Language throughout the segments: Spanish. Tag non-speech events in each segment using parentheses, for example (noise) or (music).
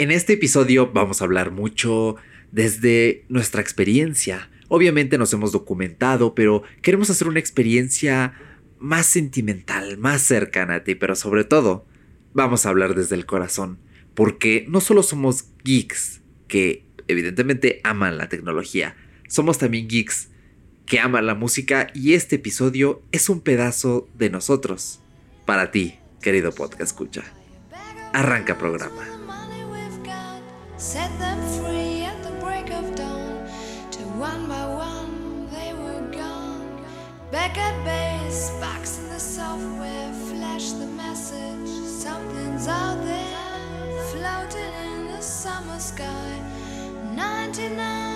En este episodio vamos a hablar mucho desde nuestra experiencia. Obviamente nos hemos documentado, pero queremos hacer una experiencia más sentimental, más cercana a ti, pero sobre todo vamos a hablar desde el corazón, porque no solo somos geeks que evidentemente aman la tecnología, somos también geeks que aman la música y este episodio es un pedazo de nosotros. Para ti, querido podcast escucha. Arranca programa. Set them free at the break of dawn. To one by one they were gone. Back at base, box in the software, flash the message. Something's out there, floating in the summer sky. 99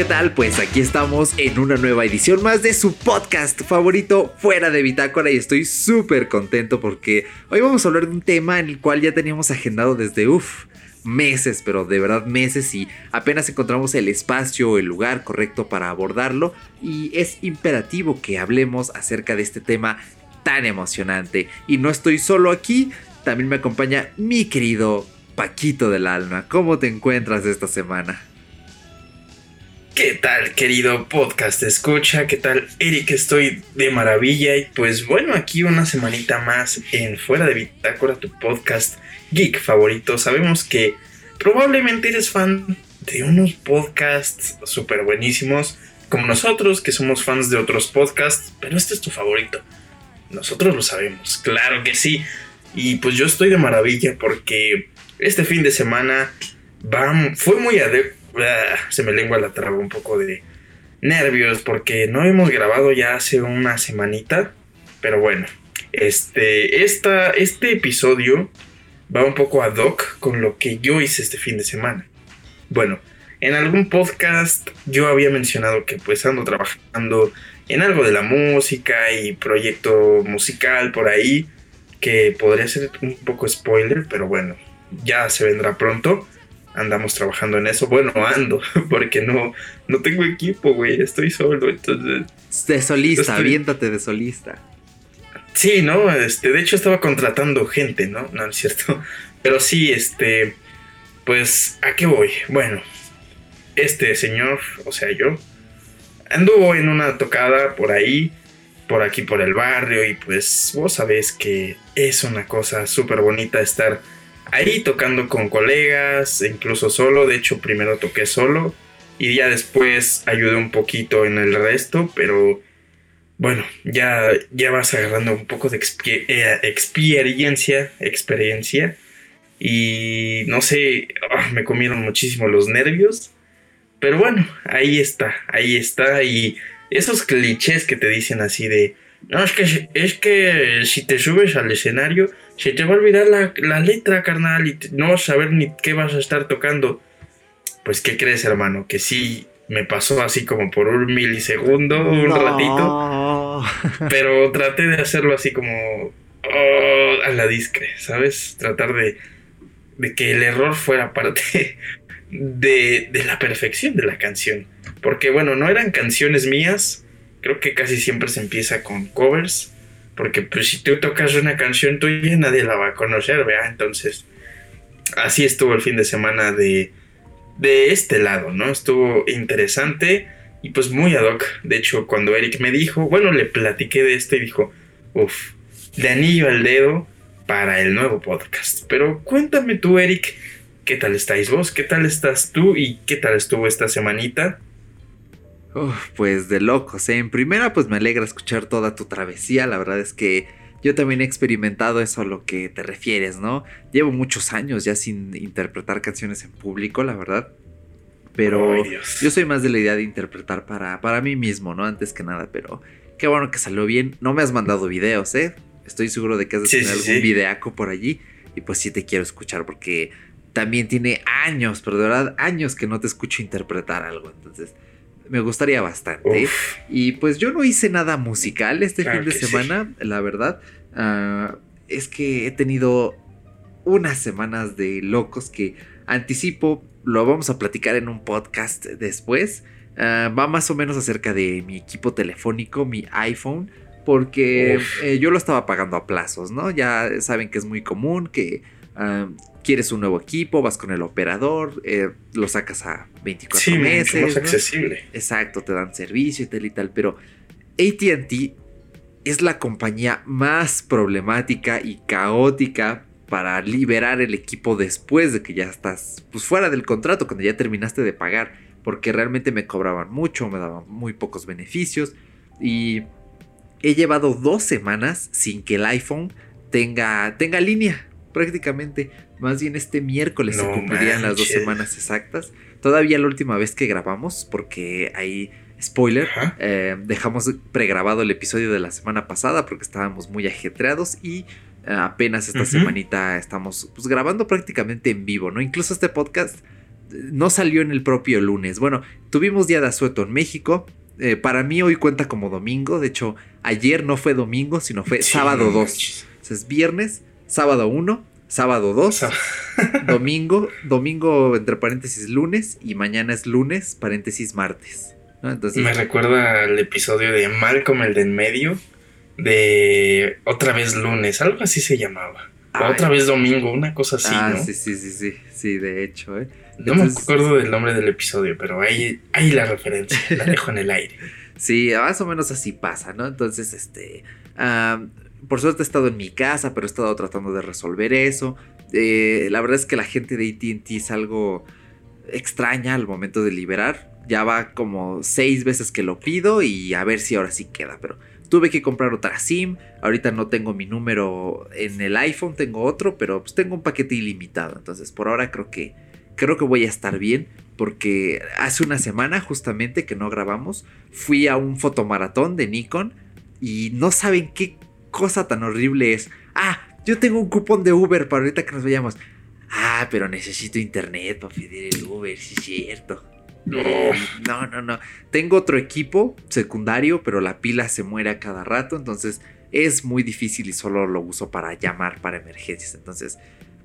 ¿Qué tal? Pues aquí estamos en una nueva edición más de su podcast favorito fuera de Bitácora y estoy súper contento porque hoy vamos a hablar de un tema en el cual ya teníamos agendado desde uff meses, pero de verdad meses y apenas encontramos el espacio, el lugar correcto para abordarlo y es imperativo que hablemos acerca de este tema tan emocionante y no estoy solo aquí, también me acompaña mi querido Paquito del alma. ¿Cómo te encuentras esta semana? ¿Qué tal, querido podcast escucha? ¿Qué tal, Eric? Estoy de maravilla y pues bueno, aquí una semanita más en Fuera de Bitácora, tu podcast geek favorito. Sabemos que probablemente eres fan de unos podcasts súper buenísimos, como nosotros, que somos fans de otros podcasts, pero este es tu favorito. Nosotros lo sabemos, claro que sí. Y pues yo estoy de maravilla porque este fin de semana va, fue muy adecuado se me lengua la traba un poco de nervios porque no hemos grabado ya hace una semanita. Pero bueno, este, esta, este episodio va un poco ad hoc con lo que yo hice este fin de semana. Bueno, en algún podcast yo había mencionado que pues ando trabajando en algo de la música y proyecto musical por ahí que podría ser un poco spoiler, pero bueno, ya se vendrá pronto andamos trabajando en eso. Bueno, ando, (laughs) porque no, no tengo equipo, güey, estoy solo, entonces... De solista, aviéntate de solista. Sí, ¿no? Este, de hecho estaba contratando gente, ¿no? No, es cierto. (laughs) Pero sí, este, pues, ¿a qué voy? Bueno, este señor, o sea, yo, anduvo en una tocada por ahí, por aquí, por el barrio, y pues vos sabés que es una cosa súper bonita estar ahí tocando con colegas, incluso solo. De hecho, primero toqué solo y ya después ayudé un poquito en el resto, pero bueno, ya, ya vas agarrando un poco de eh, experiencia, experiencia. Y no sé, ah, me comieron muchísimo los nervios. Pero bueno, ahí está, ahí está. Y esos clichés que te dicen así de, no, es que, es que si te subes al escenario, se te va a olvidar la, letra, carnal, y no vas a saber ni qué vas a estar tocando. Pues, ¿qué crees, hermano? Que sí me pasó así como por un milisegundo, un ratito. Pero traté de hacerlo así como oh, a la discre, ¿sabes? Tratar de, de que el error fuera parte (laughs) de, de la perfección de la canción. Porque, bueno, no eran canciones mías. Creo que casi siempre se empieza con covers porque pues si tú tocas una canción tuya nadie la va a conocer, ¿vea? Entonces, así estuvo el fin de semana de, de este lado, ¿no? Estuvo interesante y pues muy ad hoc. De hecho, cuando Eric me dijo, bueno, le platiqué de esto y dijo, uff, de anillo al dedo para el nuevo podcast. Pero cuéntame tú, Eric, ¿qué tal estáis vos? ¿Qué tal estás tú? ¿Y qué tal estuvo esta semanita? Pues de locos, ¿eh? En primera, pues me alegra escuchar toda tu travesía. La verdad es que yo también he experimentado eso a lo que te refieres, ¿no? Llevo muchos años ya sin interpretar canciones en público, la verdad. Pero yo soy más de la idea de interpretar para, para mí mismo, ¿no? Antes que nada, pero qué bueno que salió bien. No me has mandado videos, ¿eh? Estoy seguro de que has de tener algún videaco por allí. Y pues sí te quiero escuchar porque también tiene años, pero de verdad años que no te escucho interpretar algo. Entonces, me gustaría bastante. Y pues yo no hice nada musical este fin de semana, la verdad. Ah, es que he tenido unas semanas de locos que anticipo, lo vamos a platicar en un podcast después. Ah, va más o menos acerca de mi equipo telefónico, mi iPhone, porque eh, yo lo estaba pagando a plazos, ¿no? Ya saben que es muy común que ah, quieres un nuevo equipo, vas con el operador, eh, lo sacas a 24 sí, meses. Más accesible. Exacto, te dan servicio y tal y tal, pero ATT es la compañía más problemática y caótica para liberar el equipo después de que ya estás pues, fuera del contrato, cuando ya terminaste de pagar, porque realmente me cobraban mucho, me daban muy pocos beneficios y he llevado dos semanas sin que el iPhone tenga, tenga línea prácticamente. Más bien este miércoles se cumplirían las dos semanas exactas. Todavía la última vez que grabamos, porque hay spoiler, eh, dejamos pregrabado el episodio de la semana pasada porque estábamos muy ajetreados y eh, apenas esta semanita estamos pues, grabando prácticamente en vivo, ¿no? Incluso este podcast eh, no salió en el propio lunes. Bueno, tuvimos día de asueto en México. para mí hoy cuenta como domingo. De hecho, ayer no fue domingo, sino fue sábado 2. Entonces, viernes, sábado 1, sábado 2, (laughs) domingo, domingo entre paréntesis lunes y mañana es lunes, paréntesis martes. Me recuerda al episodio de Malcolm, el de en medio, de otra vez lunes, algo así se llamaba. otra vez domingo, una cosa así, ah, Sí, sí, sí, sí, sí, de hecho, ¿eh? No me acuerdo del nombre del episodio, pero ahí, ahí la referencia, la dejo en el aire. (laughs) Sí, más o menos así pasa, ¿no? Entonces, este... por suerte he estado en mi casa, pero he estado tratando de resolver eso. Eh, la verdad es que la gente de ATT es algo extraña al momento de liberar ya va como seis veces que lo pido y a ver si ahora sí queda. Pero tuve que comprar otra SIM. Ahorita no tengo mi número en el iPhone, tengo otro, pero pues tengo un paquete ilimitado. Entonces por ahora creo que creo que voy a estar bien. Porque hace una semana justamente que no grabamos, fui a un fotomaratón de Nikon y no saben qué cosa tan horrible es. Ah, yo tengo un cupón de Uber para ahorita que nos vayamos. Ah, pero necesito internet para pedir el Uber, sí es cierto. No, no, no. Tengo otro equipo secundario, pero la pila se muere a cada rato, entonces es muy difícil y solo lo uso para llamar para emergencias. Entonces,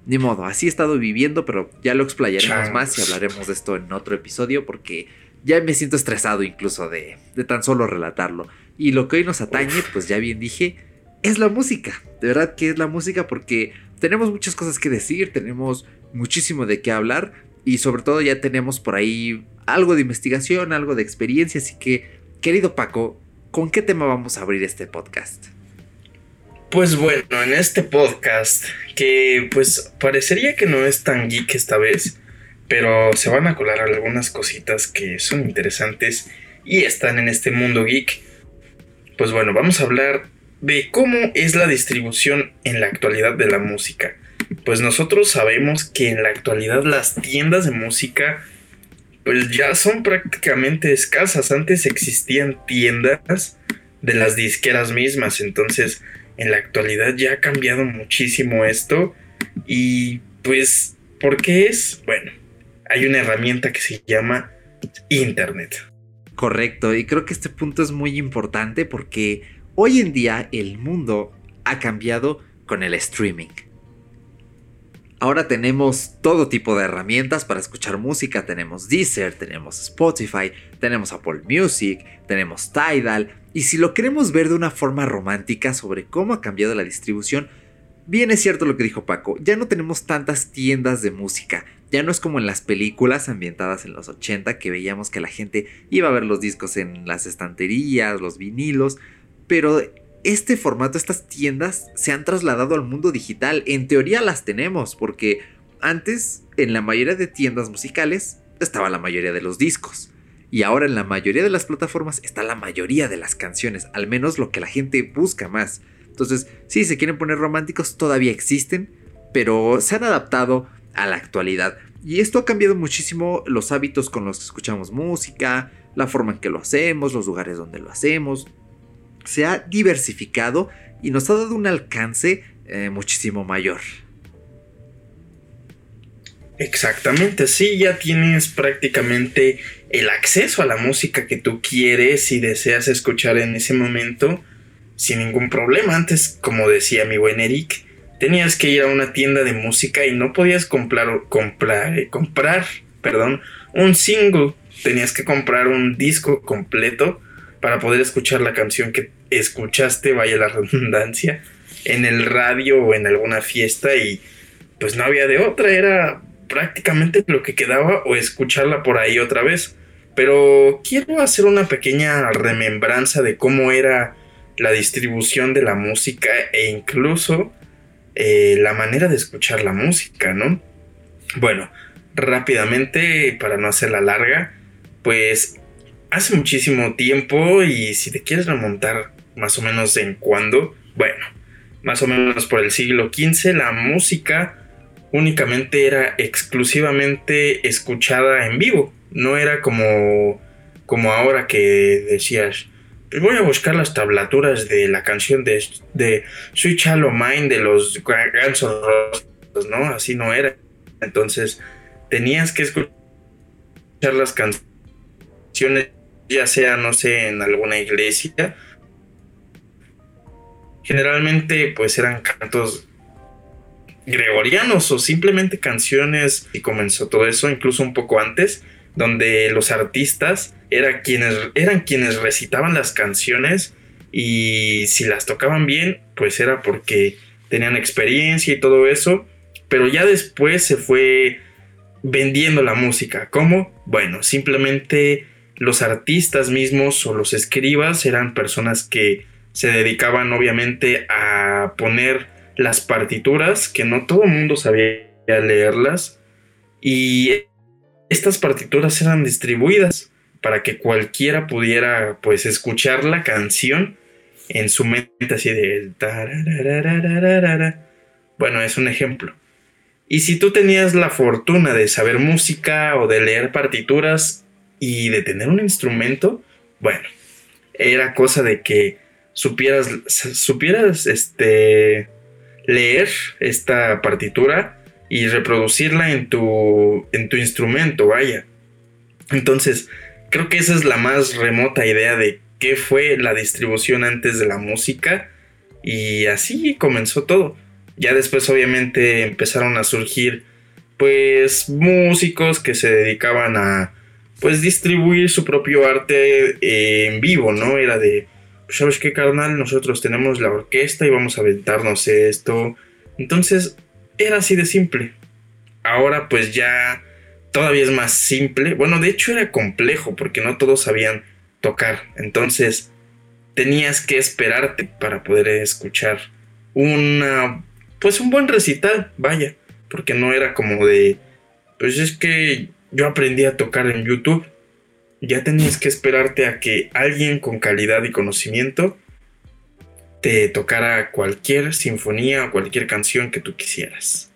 ni modo, así he estado viviendo, pero ya lo explayaremos más y hablaremos de esto en otro episodio porque ya me siento estresado incluso de, de tan solo relatarlo. Y lo que hoy nos atañe, pues ya bien dije, es la música. De verdad que es la música porque tenemos muchas cosas que decir, tenemos muchísimo de qué hablar y sobre todo ya tenemos por ahí algo de investigación, algo de experiencia. Así que, querido Paco, ¿con qué tema vamos a abrir este podcast? Pues bueno, en este podcast, que pues parecería que no es tan geek esta vez, pero se van a colar algunas cositas que son interesantes y están en este mundo geek. Pues bueno, vamos a hablar de cómo es la distribución en la actualidad de la música. Pues nosotros sabemos que en la actualidad las tiendas de música pues ya son prácticamente escasas. Antes existían tiendas de las disqueras mismas, entonces en la actualidad ya ha cambiado muchísimo esto. Y pues, ¿por qué es? Bueno, hay una herramienta que se llama Internet. Correcto, y creo que este punto es muy importante porque hoy en día el mundo ha cambiado con el streaming. Ahora tenemos todo tipo de herramientas para escuchar música. Tenemos Deezer, tenemos Spotify, tenemos Apple Music, tenemos Tidal. Y si lo queremos ver de una forma romántica sobre cómo ha cambiado la distribución, bien es cierto lo que dijo Paco. Ya no tenemos tantas tiendas de música. Ya no es como en las películas ambientadas en los 80 que veíamos que la gente iba a ver los discos en las estanterías, los vinilos. Pero este formato, estas tiendas se han trasladado al mundo digital. En teoría las tenemos, porque antes en la mayoría de tiendas musicales estaba la mayoría de los discos. Y ahora en la mayoría de las plataformas está la mayoría de las canciones, al menos lo que la gente busca más. Entonces, si se quieren poner románticos, todavía existen, pero se han adaptado a la actualidad. Y esto ha cambiado muchísimo los hábitos con los que escuchamos música, la forma en que lo hacemos, los lugares donde lo hacemos. Se ha diversificado y nos ha dado un alcance eh, muchísimo mayor. Exactamente, sí, ya tienes prácticamente el acceso a la música que tú quieres y deseas escuchar en ese momento sin ningún problema. Antes, como decía mi buen Eric, tenías que ir a una tienda de música y no podías comprar, comprar, comprar, perdón, un single. Tenías que comprar un disco completo para poder escuchar la canción que escuchaste, vaya la (laughs) redundancia, en el radio o en alguna fiesta y pues no había de otra, era prácticamente lo que quedaba o escucharla por ahí otra vez. Pero quiero hacer una pequeña remembranza de cómo era la distribución de la música e incluso eh, la manera de escuchar la música, ¿no? Bueno, rápidamente, para no hacerla larga, pues hace muchísimo tiempo y si te quieres remontar más o menos en cuándo, bueno, más o menos por el siglo XV, la música únicamente era exclusivamente escuchada en vivo. No era como, como ahora que decías, pues voy a buscar las tablaturas de la canción de, de Sweet Shallow Mind de los Guns N' ¿no? Así no era. Entonces tenías que escuchar las canciones, ya sea, no sé, en alguna iglesia. Generalmente pues eran cantos gregorianos o simplemente canciones y comenzó todo eso incluso un poco antes donde los artistas eran quienes, eran quienes recitaban las canciones y si las tocaban bien pues era porque tenían experiencia y todo eso pero ya después se fue vendiendo la música ¿cómo? bueno simplemente los artistas mismos o los escribas eran personas que se dedicaban obviamente a poner las partituras, que no todo el mundo sabía leerlas, y estas partituras eran distribuidas para que cualquiera pudiera pues escuchar la canción en su mente así de... Bueno, es un ejemplo. Y si tú tenías la fortuna de saber música o de leer partituras y de tener un instrumento, bueno, era cosa de que supieras, supieras, este, leer esta partitura y reproducirla en tu, en tu instrumento, vaya. Entonces, creo que esa es la más remota idea de qué fue la distribución antes de la música y así comenzó todo. Ya después obviamente empezaron a surgir pues músicos que se dedicaban a pues distribuir su propio arte en vivo, ¿no? Era de ¿sabes qué, carnal? Nosotros tenemos la orquesta y vamos a aventarnos esto. Entonces, era así de simple. Ahora pues ya todavía es más simple. Bueno, de hecho era complejo porque no todos sabían tocar. Entonces, tenías que esperarte para poder escuchar una pues un buen recital, vaya, porque no era como de pues es que yo aprendí a tocar en YouTube ya tenías que esperarte a que alguien con calidad y conocimiento te tocara cualquier sinfonía o cualquier canción que tú quisieras.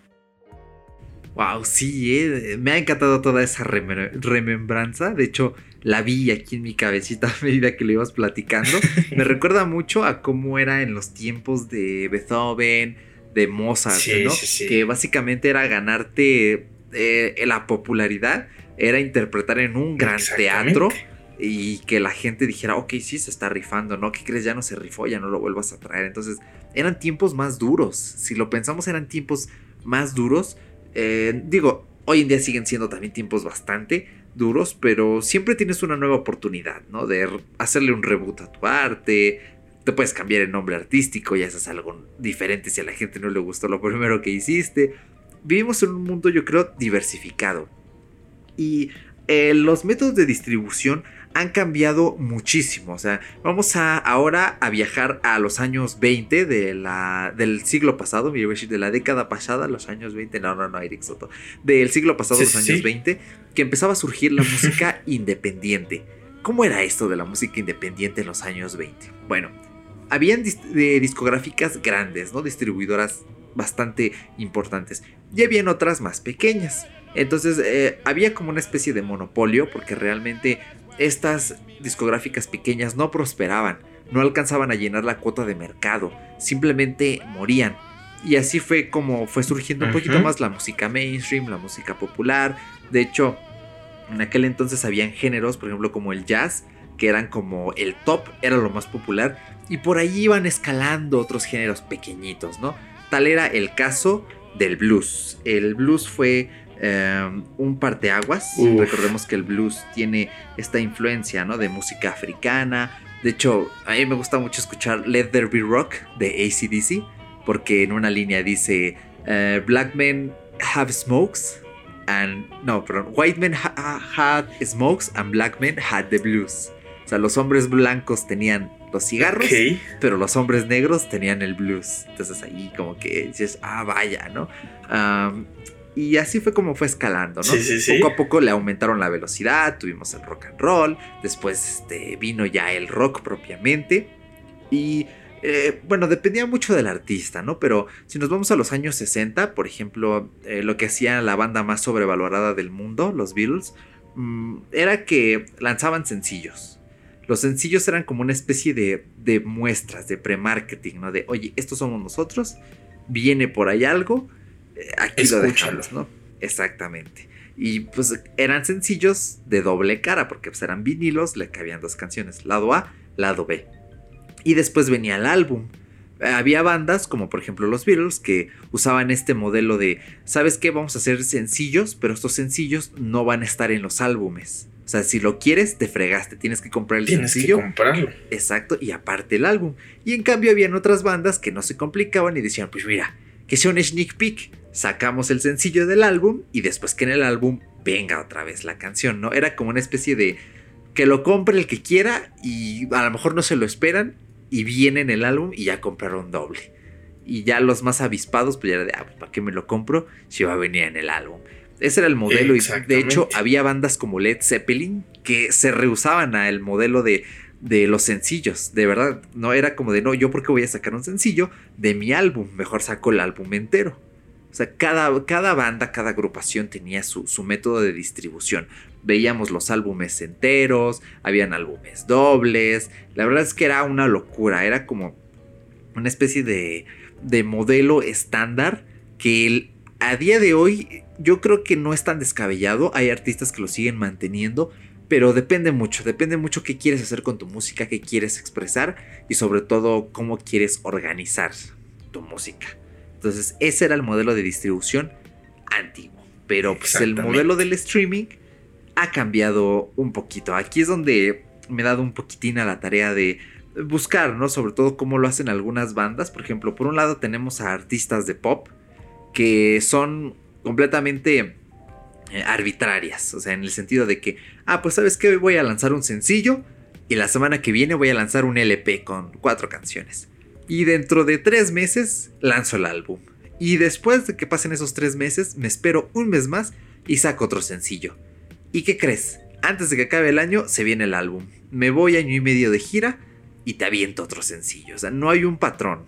Wow, sí, eh, me ha encantado toda esa remembranza. De hecho, la vi aquí en mi cabecita a medida que lo ibas platicando. (laughs) me recuerda mucho a cómo era en los tiempos de Beethoven, de Mozart, ¿no? Que básicamente era ganarte eh, la popularidad era interpretar en un gran teatro y que la gente dijera, ok, sí se está rifando, ¿no? ¿Qué crees? Ya no se rifó, ya no lo vuelvas a traer. Entonces, eran tiempos más duros. Si lo pensamos, eran tiempos más duros. Eh, digo, hoy en día siguen siendo también tiempos bastante duros, pero siempre tienes una nueva oportunidad, ¿no? De hacerle un reboot a tu arte. Te puedes cambiar el nombre artístico, ya es algo diferente si a la gente no le gustó lo primero que hiciste. Vivimos en un mundo, yo creo, diversificado y eh, los métodos de distribución han cambiado muchísimo. O sea, vamos a ahora a viajar a los años 20 de la, del siglo pasado, de la década pasada, los años 20, no, no, no, Eric Soto, del siglo pasado, los años 20, que empezaba a surgir la (laughs) música independiente. ¿Cómo era esto de la música independiente en los años 20? Bueno, habían discográficas grandes, ¿no? Distribuidoras bastante importantes. Y habían otras más pequeñas. Entonces eh, había como una especie de monopolio porque realmente estas discográficas pequeñas no prosperaban, no alcanzaban a llenar la cuota de mercado, simplemente morían. Y así fue como fue surgiendo un poquito más la música mainstream, la música popular. De hecho, en aquel entonces habían géneros, por ejemplo, como el jazz, que eran como el top, era lo más popular. Y por ahí iban escalando otros géneros pequeñitos, ¿no? Tal era el caso del blues. El blues fue em, un parteaguas. Recordemos que el blues tiene esta influencia, ¿no? De música africana. De hecho, a mí me gusta mucho escuchar Let There Be Rock de ACDC porque en una línea dice eh, Black men have smokes and no, perdón, white men had smokes and black men had the blues. O sea, los hombres blancos tenían los cigarros, pero los hombres negros tenían el blues. Entonces ahí como que dices, ah, vaya, ¿no? Y así fue como fue escalando, ¿no? Poco a poco le aumentaron la velocidad, tuvimos el rock and roll, después este, vino ya el rock propiamente. Y eh, bueno, dependía mucho del artista, ¿no? Pero si nos vamos a los años 60, por ejemplo, eh, lo que hacía la banda más sobrevalorada del mundo, los Beatles, mm, era que lanzaban sencillos. Los sencillos eran como una especie de, de muestras, de pre-marketing, ¿no? De, oye, estos somos nosotros, viene por ahí algo, eh, aquí lo dejamos, ¿no? Exactamente. Y pues eran sencillos de doble cara, porque pues, eran vinilos, le cabían dos canciones, lado A, lado B. Y después venía el álbum. Había bandas como por ejemplo los Beatles que usaban este modelo de, ¿sabes qué? Vamos a hacer sencillos, pero estos sencillos no van a estar en los álbumes. O sea, si lo quieres, te fregaste. Tienes que comprar el Tienes sencillo. Que comprarlo. Exacto, y aparte el álbum. Y en cambio habían otras bandas que no se complicaban y decían, pues mira, que sea un sneak peek. Sacamos el sencillo del álbum y después que en el álbum venga otra vez la canción, ¿no? Era como una especie de que lo compre el que quiera y a lo mejor no se lo esperan y viene en el álbum y ya compraron doble. Y ya los más avispados, pues ya era de, ah, pues, ¿para qué me lo compro si va a venir en el álbum? Ese era el modelo y de hecho había bandas como Led Zeppelin que se rehusaban al modelo de, de los sencillos. De verdad, no era como de, no, yo porque voy a sacar un sencillo de mi álbum, mejor saco el álbum entero. O sea, cada, cada banda, cada agrupación tenía su, su, método de distribución. Veíamos los álbumes enteros, habían álbumes dobles. La verdad es que era una locura, era como una especie de, de modelo estándar que a día de hoy yo creo que no es tan descabellado. Hay artistas que lo siguen manteniendo, pero depende mucho, depende mucho qué quieres hacer con tu música, qué quieres expresar y sobre todo cómo quieres organizar tu música. Entonces, ese era el modelo de distribución antiguo. Pero pues, el modelo del streaming ha cambiado un poquito. Aquí es donde me he dado un poquitín a la tarea de buscar, ¿no? Sobre todo cómo lo hacen algunas bandas. Por ejemplo, por un lado tenemos a artistas de pop que son completamente eh, arbitrarias. O sea, en el sentido de que, ah, pues sabes que voy a lanzar un sencillo y la semana que viene voy a lanzar un LP con cuatro canciones. Y dentro de tres meses lanzo el álbum. Y después de que pasen esos tres meses, me espero un mes más y saco otro sencillo. ¿Y qué crees? Antes de que acabe el año, se viene el álbum. Me voy año y medio de gira y te aviento otro sencillo. O sea, no hay un patrón.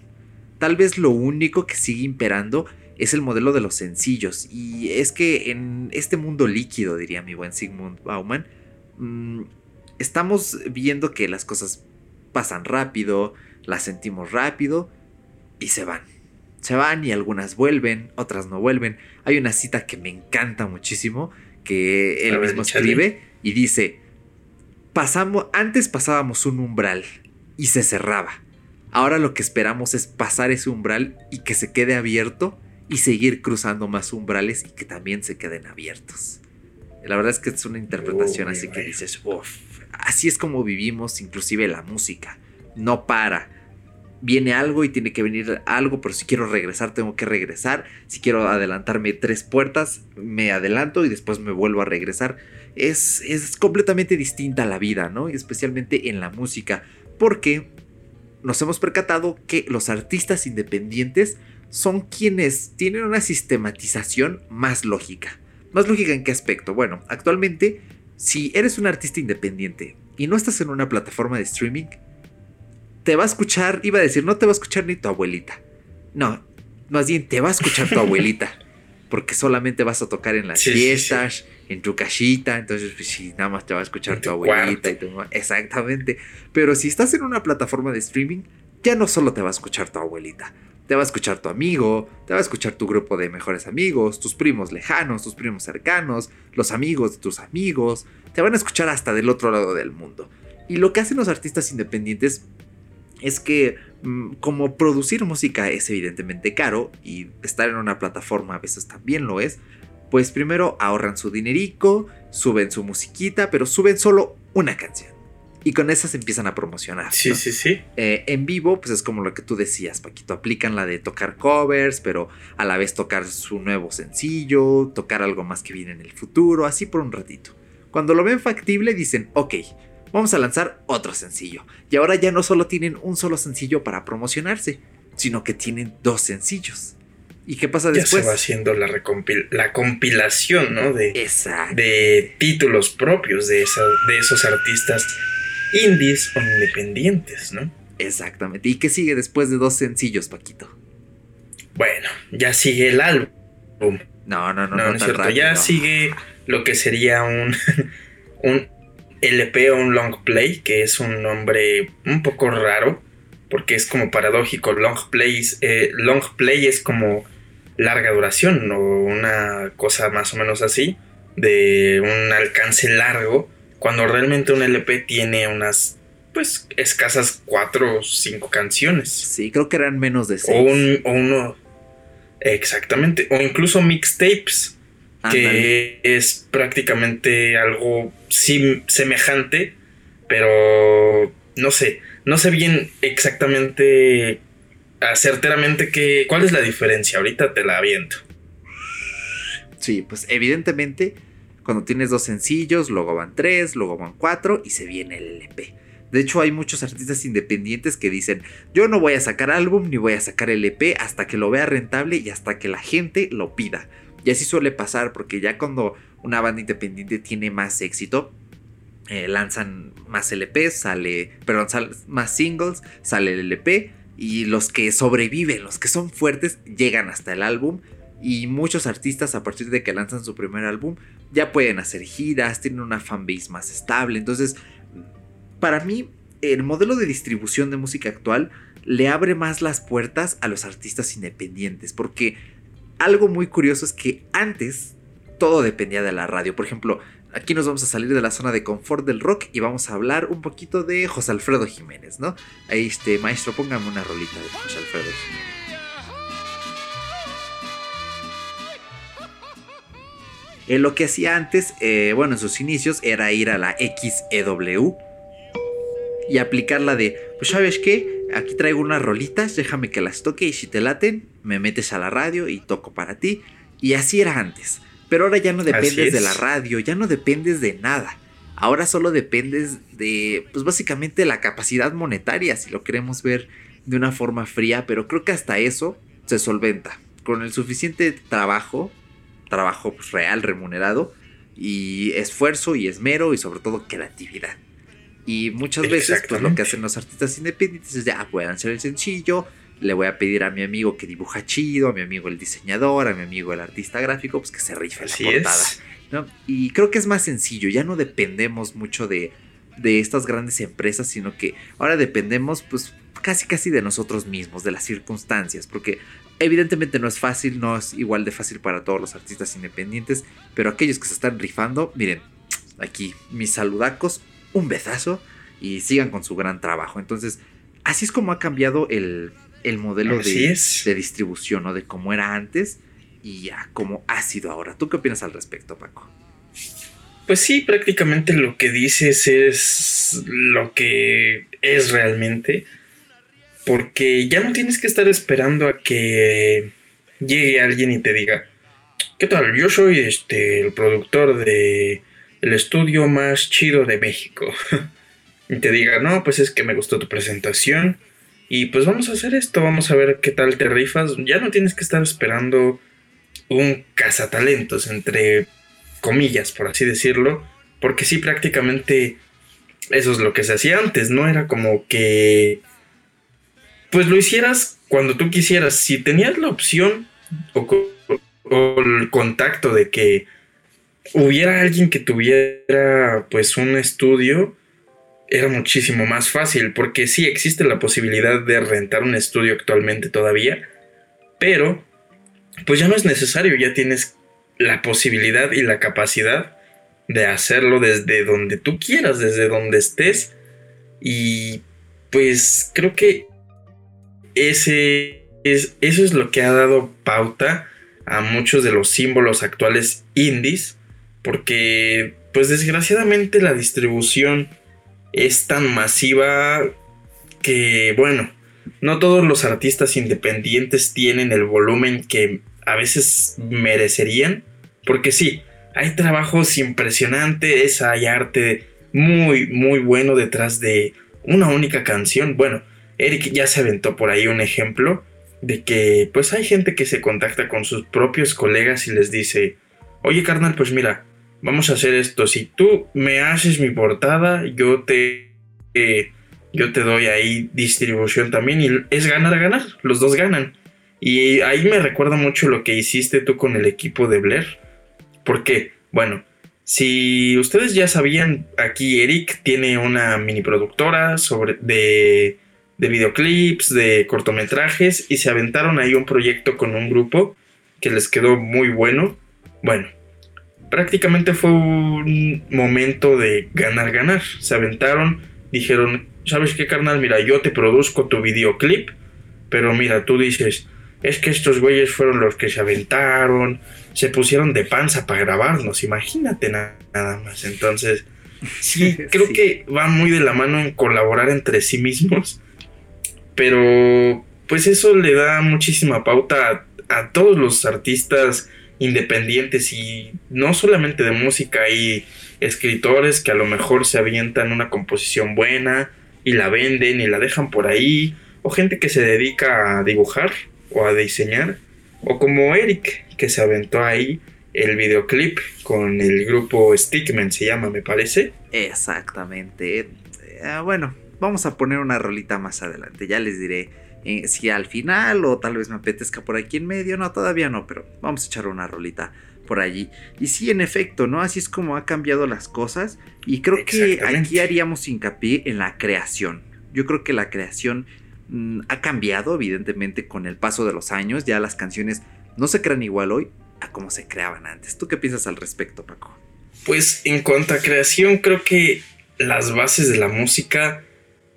Tal vez lo único que sigue imperando es el modelo de los sencillos. Y es que en este mundo líquido, diría mi buen Sigmund Bauman, mm, estamos viendo que las cosas pasan rápido, las sentimos rápido y se van. Se van y algunas vuelven, otras no vuelven. Hay una cita que me encanta muchísimo que él mismo escribe y dice, pasamos, antes pasábamos un umbral y se cerraba. Ahora lo que esperamos es pasar ese umbral y que se quede abierto y seguir cruzando más umbrales y que también se queden abiertos. La verdad es que es una interpretación así que dices, uff, así es como vivimos inclusive la música no para. Viene algo y tiene que venir algo, pero si quiero regresar, tengo que regresar. Si quiero adelantarme tres puertas, me adelanto y después me vuelvo a regresar. Es, es completamente distinta la vida, ¿no? Especialmente en la música, porque nos hemos percatado que los artistas independientes son quienes tienen una sistematización más lógica. ¿Más lógica en qué aspecto? Bueno, actualmente, si eres un artista independiente y no estás en una plataforma de streaming, te va a escuchar, iba a decir, no te va a escuchar ni tu abuelita. No, más bien te va a escuchar tu abuelita. (laughs) porque solamente vas a tocar en las Sí, sí, fiestas, en tu casita, entonces pues sí, nada más te va a escuchar tu tu abuelita y tu mamá. Exactamente. Pero si estás en una plataforma de streaming, ya no solo te va a escuchar tu abuelita, te va a escuchar tu amigo, te va a escuchar tu grupo de mejores amigos, tus primos lejanos, tus primos cercanos, los amigos de tus amigos, te van a escuchar hasta del otro lado del mundo. Y lo que hacen los artistas independientes es que mm, como producir música es evidentemente caro y estar en una plataforma a veces también lo es, pues primero ahorran su dinerico, suben su musiquita, pero suben solo una canción. Y con esas empiezan a promocionar. Sí, ¿no? sí, sí. Eh, en vivo, pues es como lo que tú decías, Paquito. Aplican la de tocar covers, pero a la vez tocar su nuevo sencillo, tocar algo más que viene en el futuro, así por un ratito. Cuando lo ven factible, dicen, ok, vamos a lanzar otro sencillo. Y ahora ya no solo tienen un solo sencillo para promocionarse, sino que tienen dos sencillos. ¿Y qué pasa Ya después? se va haciendo la, recompil- la compilación, ¿no? De, Exacto. de títulos propios de, esa- de esos artistas indies o independientes, ¿no? Exactamente. ¿Y qué sigue después de dos sencillos, Paquito? Bueno, ya sigue el álbum. No, no, no, No, no, no, es cierto. rápido. Ya sigue lo que sería un, (laughs) un LP o un long play, que es un nombre un poco raro, porque es como paradójico. Long play, es- eh, long play es como larga duración o una cosa más o menos así, de un alcance largo, cuando realmente un LP tiene unas, pues, escasas cuatro o cinco canciones. Sí, creo que eran menos de seis. O, un, o uno. Exactamente. O incluso mixtapes. Que es prácticamente algo sim- semejante. Pero no sé. No sé bien exactamente. Certeramente que. ¿Cuál es la diferencia? Ahorita te la aviento. Sí, pues evidentemente cuando tienes dos sencillos, luego van tres, luego van cuatro y se viene el LP. De hecho hay muchos artistas independientes que dicen yo no voy a sacar álbum ni voy a sacar LP hasta que lo vea rentable y hasta que la gente lo pida. Y así suele pasar porque ya cuando una banda independiente tiene más éxito, eh, lanzan más LPs, sale, perdón, sal- más singles, sale el LP y los que sobreviven, los que son fuertes, llegan hasta el álbum. Y muchos artistas a partir de que lanzan su primer álbum ya pueden hacer giras, tienen una fanbase más estable. Entonces, para mí, el modelo de distribución de música actual le abre más las puertas a los artistas independientes. Porque algo muy curioso es que antes todo dependía de la radio. Por ejemplo, aquí nos vamos a salir de la zona de confort del rock y vamos a hablar un poquito de José Alfredo Jiménez, ¿no? Este, maestro, póngame una rolita de José Alfredo Jiménez. Eh, lo que hacía antes, eh, bueno, en sus inicios, era ir a la XEW y aplicar la de, pues sabes qué, aquí traigo unas rolitas, déjame que las toque y si te laten, me metes a la radio y toco para ti. Y así era antes. Pero ahora ya no dependes de la radio, ya no dependes de nada. Ahora solo dependes de, pues básicamente la capacidad monetaria, si lo queremos ver de una forma fría, pero creo que hasta eso se solventa. Con el suficiente trabajo, trabajo pues, real, remunerado, y esfuerzo y esmero y sobre todo creatividad. Y muchas veces pues, lo que hacen los artistas independientes es ya pueden hacer el sencillo, le voy a pedir a mi amigo que dibuja chido, a mi amigo el diseñador, a mi amigo el artista gráfico, pues que se rife Así la portada. ¿no? Y creo que es más sencillo, ya no dependemos mucho de, de estas grandes empresas, sino que ahora dependemos pues casi casi de nosotros mismos, de las circunstancias, porque evidentemente no es fácil, no es igual de fácil para todos los artistas independientes, pero aquellos que se están rifando, miren, aquí mis saludacos, un besazo y sigan con su gran trabajo. Entonces, así es como ha cambiado el, el modelo de, distribución, ¿no? De cómo era antes y a cómo ha sido ahora. ¿Tú qué opinas al respecto, Paco? Pues sí, prácticamente lo que dices es lo que es realmente. Porque ya no tienes que estar esperando a que llegue alguien y te diga, ¿qué tal? Yo soy este el productor de el estudio más chido de México. (laughs) y te diga, no, pues es que me gustó tu presentación. Y pues vamos a hacer esto, vamos a ver qué tal te rifas. Ya no tienes que estar esperando un cazatalentos entre comillas, por así decirlo, porque sí, prácticamente eso es lo que se hacía antes, no era como que, pues lo hicieras cuando tú quisieras, si tenías la opción o o el contacto de que hubiera alguien que tuviera pues un estudio era muchísimo más fácil porque sí existe la posibilidad de rentar un estudio actualmente todavía pero pues ya no es necesario ya tienes la posibilidad y la capacidad de hacerlo desde donde tú quieras desde donde estés. Y pues creo que ese es, eso es lo que ha dado pauta a muchos de los símbolos actuales indies, porque pues desgraciadamente la distribución es tan masiva que bueno, no todos los artistas independientes tienen el volumen que a veces merecerían, porque sí, hay trabajos impresionantes, hay arte muy, muy bueno detrás de una única canción. Bueno, Eric ya se aventó por ahí un ejemplo de que pues hay gente que se contacta con sus propios colegas y les dice, oye carnal, pues mira, vamos a hacer esto, si tú me haces mi portada, yo te... Eh, yo te doy ahí distribución también y es ganar, ganar, los dos ganan. Y ahí me recuerda mucho lo que hiciste tú con el equipo de Blair. Porque, bueno, si ustedes ya sabían, aquí Eric tiene una mini productora sobre, de de videoclips, de cortometrajes y se aventaron ahí un proyecto con un grupo que les quedó muy bueno. Bueno, prácticamente fue un momento de ganar, ganar. Se aventaron, dijeron, ¿sabes qué carnal? Mira, yo te produzco tu videoclip, pero mira, tú dices, es que estos güeyes fueron los que se aventaron, se pusieron de panza para grabarnos, imagínate nada más. Entonces, sí, (laughs) creo que va muy de la mano en colaborar entre sí mismos pero pues eso le da muchísima pauta a, todos los artistas independientes y no solamente de música, hay escritores que a lo mejor se avientan una composición buena y la venden y la dejan por ahí, o gente que se dedica a dibujar o a diseñar, o como Eric que se aventó ahí el videoclip con el grupo Stickman se llama, me parece. Exactamente. Eh, bueno, vamos a poner una rolita más adelante. Ya les diré eh, si al final o tal vez me apetezca por aquí en medio. No, todavía no, pero vamos a echar una rolita por allí. Y sí, en efecto, ¿no? Así es como ha cambiado las cosas. Y creo que aquí haríamos hincapié en la creación. Yo creo que la creación mm, ha cambiado, evidentemente, con el paso de los años. Ya las canciones no se crean igual hoy a como se creaban antes. ¿Tú qué piensas al respecto, Paco? Pues en cuanto a creación, creo que las bases de la música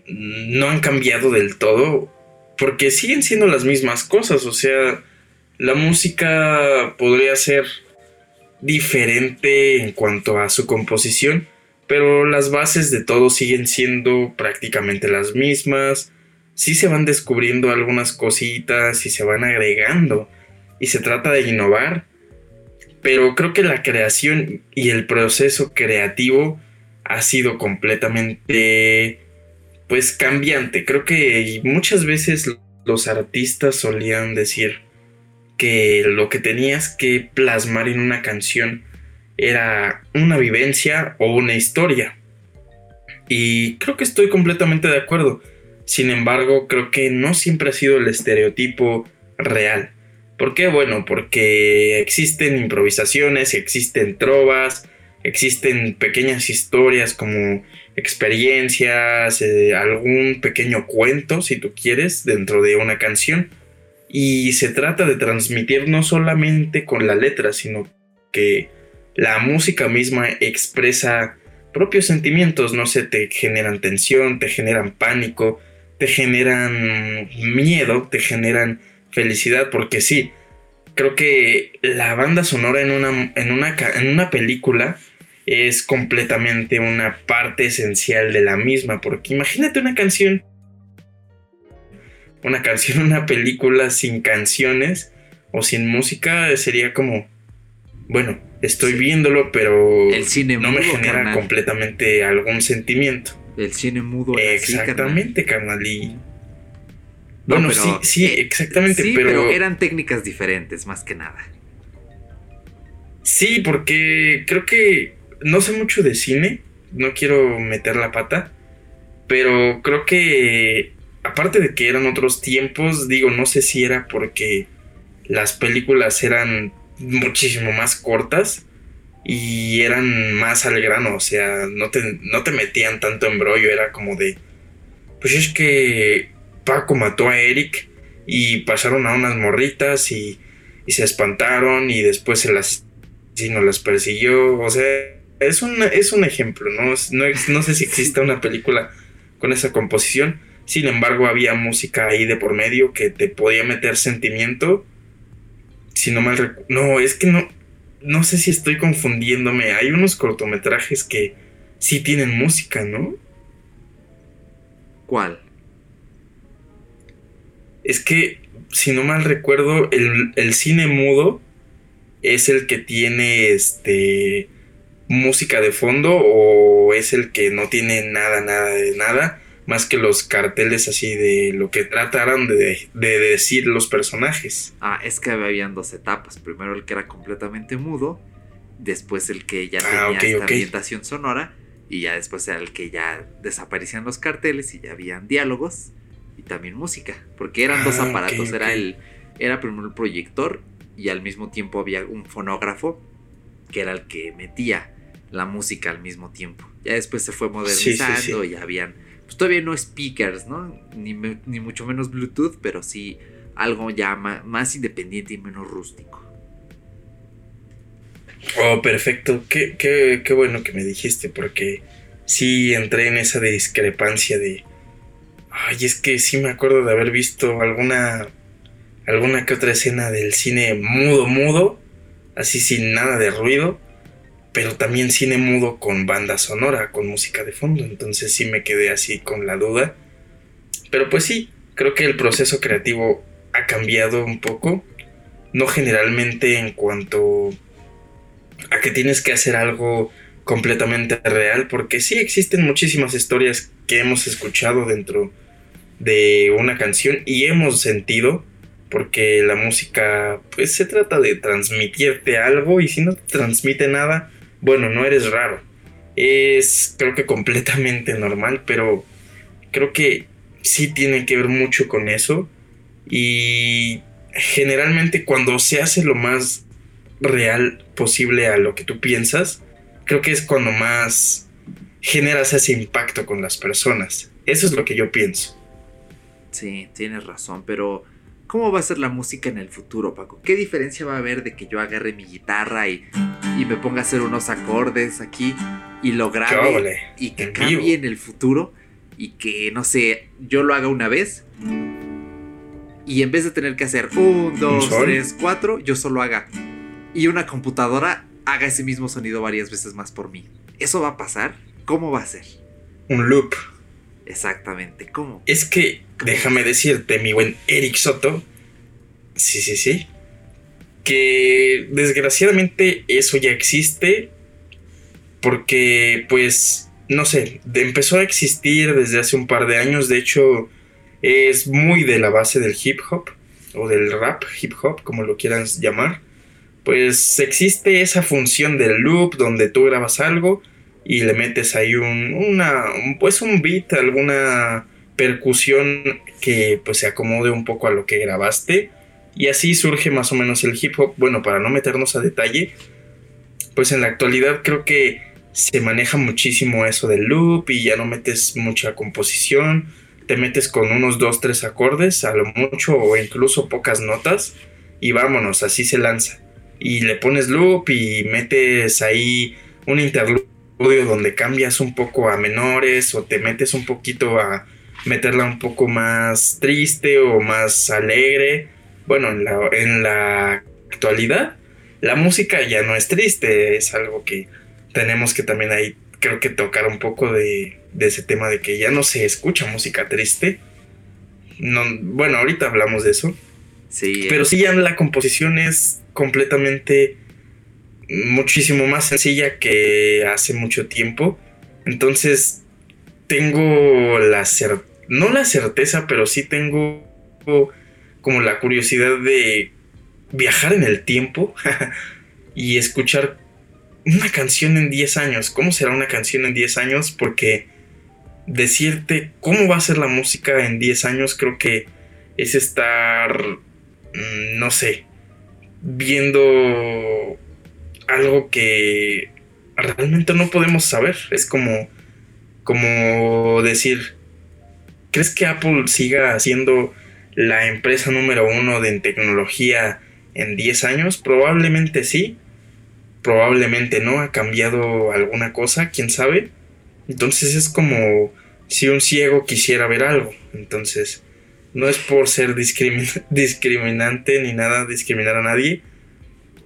no han cambiado del todo, porque siguen siendo las mismas cosas, o sea, la música podría ser diferente en cuanto a su composición, pero las bases de todo siguen siendo prácticamente las mismas. Sí se van descubriendo algunas cositas y se van agregando y se trata de innovar, pero creo que la creación y el proceso creativo ha sido completamente pues cambiante. Creo que muchas veces los artistas solían decir que lo que tenías que plasmar en una canción era una vivencia o una historia. Y creo que estoy completamente de acuerdo. Sin embargo, creo que no siempre ha sido el estereotipo real. ¿Por qué? Bueno, porque existen improvisaciones, existen trovas, existen pequeñas historias como experiencias, eh, algún pequeño cuento, si tú quieres, dentro de una canción. Y se trata de transmitir no solamente con la letra, sino que la música misma expresa propios sentimientos, no sé, te generan tensión, te generan pánico, te generan miedo, te generan felicidad, porque sí, creo que la banda sonora en una, en una, en una película es completamente una parte esencial de la misma, porque imagínate una canción, una canción, (laughs) una película sin canciones o sin música sería como, bueno, estoy viéndolo, pero el cine no me genera completamente algún sentimiento. El cine mudo. Exactamente, carnal. bueno, sí, sí, eh, exactamente, pero eran técnicas diferentes, más que nada. Sí, porque creo que no sé mucho de cine, no quiero meter la pata, pero creo que aparte de que eran otros tiempos, digo, no sé si era porque las películas eran muchísimo más cortas y eran más al grano, o sea, no te, no te metían tanto en brollo, era como de, pues es que Paco mató a Eric y pasaron a unas morritas y, y se espantaron y después el asesino las persiguió, o sea, es un, es un ejemplo, ¿no? No, no sé si exista una película con esa composición, sin embargo había música ahí de por medio que te podía meter sentimiento, si no mal no, es que no, no sé si estoy confundiéndome. Hay unos cortometrajes que sí tienen música, ¿no? ¿Cuál? Es que, si no mal recuerdo, el, cine mudo es el que tiene este música de fondo o es el que no tiene nada, nada de nada, más que los carteles así de lo que trataron de, de decir los personajes. Ah, es que habían dos etapas. Primero el que era completamente mudo, después el que ya Ah, tenía ok, esta ok. ambientación sonora, y ya después era el que ya desaparecían los carteles y ya habían diálogos y también música. Porque eran dos Ah, aparatos, era el. Era primero el proyector y al mismo tiempo había un fonógrafo que era el que metía la música al mismo tiempo. Ya después se fue Sí, sí, modernizando sí. y habían, pues todavía no speakers, ¿no? Ni, me- ni mucho menos Bluetooth, pero sí algo ya ma- más independiente y menos rústico. Oh, perfecto. Qué, qué, qué bueno que me dijiste, porque sí entré en esa discrepancia de. Ay, es que sí me acuerdo de haber visto alguna. alguna que otra escena del cine mudo, mudo, así sin nada de ruido, pero también cine mudo con banda sonora, con música de fondo. Entonces sí me quedé así con la duda. Pero pues sí, creo que el proceso creativo ha cambiado un poco. No generalmente en cuanto a que tienes que hacer algo completamente real, porque sí existen muchísimas historias que hemos escuchado dentro de una canción y hemos sentido, porque la música pues se trata de transmitirte algo y si no te transmite nada, bueno, no eres raro. Es creo que completamente (laughs) normal, pero creo que sí tiene que ver mucho con eso y generalmente cuando se hace lo más real posible a lo que tú piensas, creo que es cuando más generas ese impacto con las personas. Eso es lo que yo pienso. Sí, tienes razón, pero ¿cómo va a ser la música en el futuro, Paco? ¿Qué diferencia va a haber de que yo agarre mi guitarra y, y me ponga a hacer unos acordes aquí y lo ¿Qué grabe y que en cambie vivo. en el futuro y que, no sé, yo lo haga una vez y en vez de tener que hacer un, dos, tres, cuatro, yo solo haga y una computadora haga ese mismo sonido varias veces más por mí. ¿Eso va a pasar? ¿Cómo va a ser? Un loop. Exactamente, ¿cómo? Es que, déjame decirte, mi buen Eric Soto, sí, sí, sí, que desgraciadamente eso ya existe porque, pues, no sé, empezó a existir desde hace un par de años, de hecho, es muy de la base del hip hop o del rap, hip hop, como lo quieran llamar, pues existe esa función del loop donde tú grabas algo y le metes ahí un, una, un- pues un beat, alguna percusión que pues se acomode un poco a lo que grabaste y así surge más o menos el hip hop. Bueno, para no meternos a detalle, pues en la actualidad creo que se maneja muchísimo eso del loop y ya no metes mucha composición, te metes con unos dos, tres acordes a lo mucho o incluso pocas notas y vámonos, así se lanza. Y le pones loop y metes ahí un interludio donde cambias un poco a menores o te metes un poquito a meterla un poco más triste o más alegre. Bueno, en la, en la actualidad la música ya no es triste, es algo que tenemos que también ahí creo que tocar un poco de, de ese tema de que ya no se escucha música triste. No, bueno, ahorita hablamos de eso. Sí, Pero sí, ya la composición es completamente muchísimo más sencilla que hace mucho tiempo. Entonces, tengo la cer no la certeza, pero sí tengo como la curiosidad de viajar en el tiempo (laughs) y escuchar una canción en 10 años. ¿Cómo será una canción en 10 años? Porque decirte cómo va a ser la música en 10 años creo que es estar, mm, no sé, viendo algo que realmente no podemos saber. Es como, como decir, ¿crees que Apple siga siendo la empresa número uno de tecnología en 10 años? Probablemente sí, probablemente no, ha cambiado alguna cosa, quién sabe. Entonces es como si un ciego quisiera ver algo. Entonces, no es por ser (laughs) discriminante ni nada, discriminar a nadie,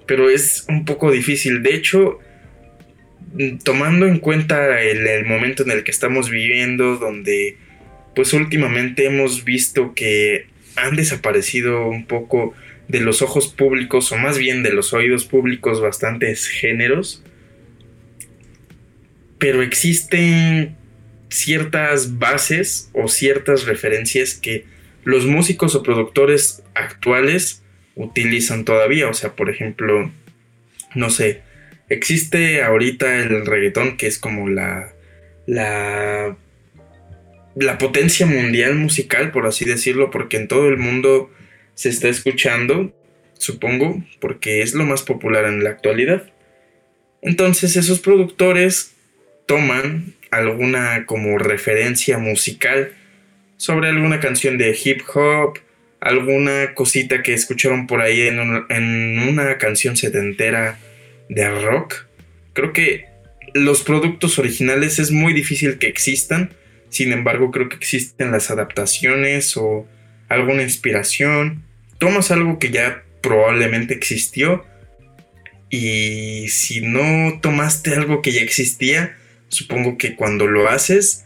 pero es un poco difícil. De hecho, tomando en cuenta el, momento en el que estamos viviendo, donde pues últimamente hemos visto que han desaparecido un poco de los ojos públicos, o más bien de los oídos públicos, bastantes géneros, pero existen ciertas bases o ciertas referencias que los músicos o productores actuales utilizan todavía. O sea, por ejemplo, no sé, existe ahorita el reggaetón que es como la, la, la potencia mundial musical, por así decirlo, porque en todo el mundo se está escuchando, supongo, porque es lo más popular en la actualidad. Entonces esos productores toman alguna como referencia musical sobre alguna canción de hip hop, alguna cosita que escucharon por ahí en, en una canción setentera de rock. Creo que los productos originales es muy difícil que existan, sin embargo creo que existen las adaptaciones o alguna inspiración. Tomas algo que ya probablemente existió y si no tomaste algo que ya existía, supongo que cuando lo haces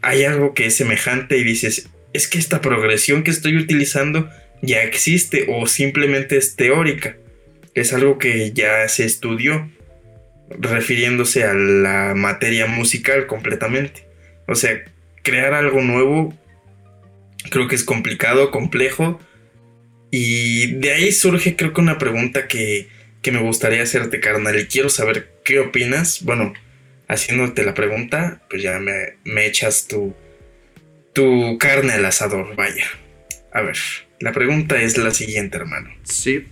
hay algo que es semejante y dices, es que esta progresión que estoy utilizando ya existe o simplemente es teórica. Es algo que ya se estudió refiriéndose a la materia musical completamente. O sea, crear algo nuevo creo que es complicado, complejo. Y de ahí surge creo que una pregunta que, que me gustaría hacerte, carnal. Y quiero saber qué opinas. Bueno, haciéndote la pregunta, pues ya me, echas tu, tu carne al asador, vaya. A ver, la pregunta es la siguiente, hermano. Sí.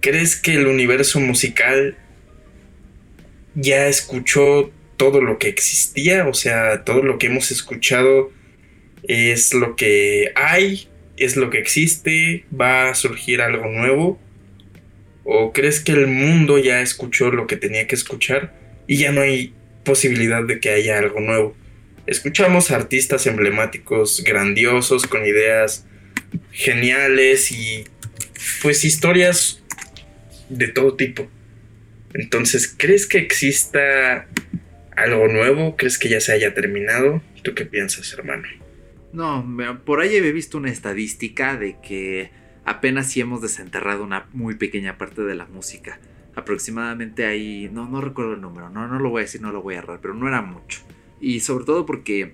¿Crees que el universo musical ya escuchó todo lo que existía? O sea, todo lo que hemos escuchado es lo que hay, es lo que existe, va a surgir algo nuevo. ¿O crees que el mundo ya escuchó lo que tenía que escuchar? y ya no hay posibilidad de que haya algo nuevo. Escuchamos artistas emblemáticos, grandiosos, con ideas geniales y pues historias de todo tipo. Entonces, ¿crees que exista algo nuevo? ¿Crees que ya se haya terminado? ¿Tú qué piensas, hermano? No, por ahí he visto una estadística de que apenas si hemos desenterrado una muy pequeña parte de la música aproximadamente ahí, no, no recuerdo el número, no, no lo voy a decir, no lo voy a errar, pero no era mucho. Y sobre todo porque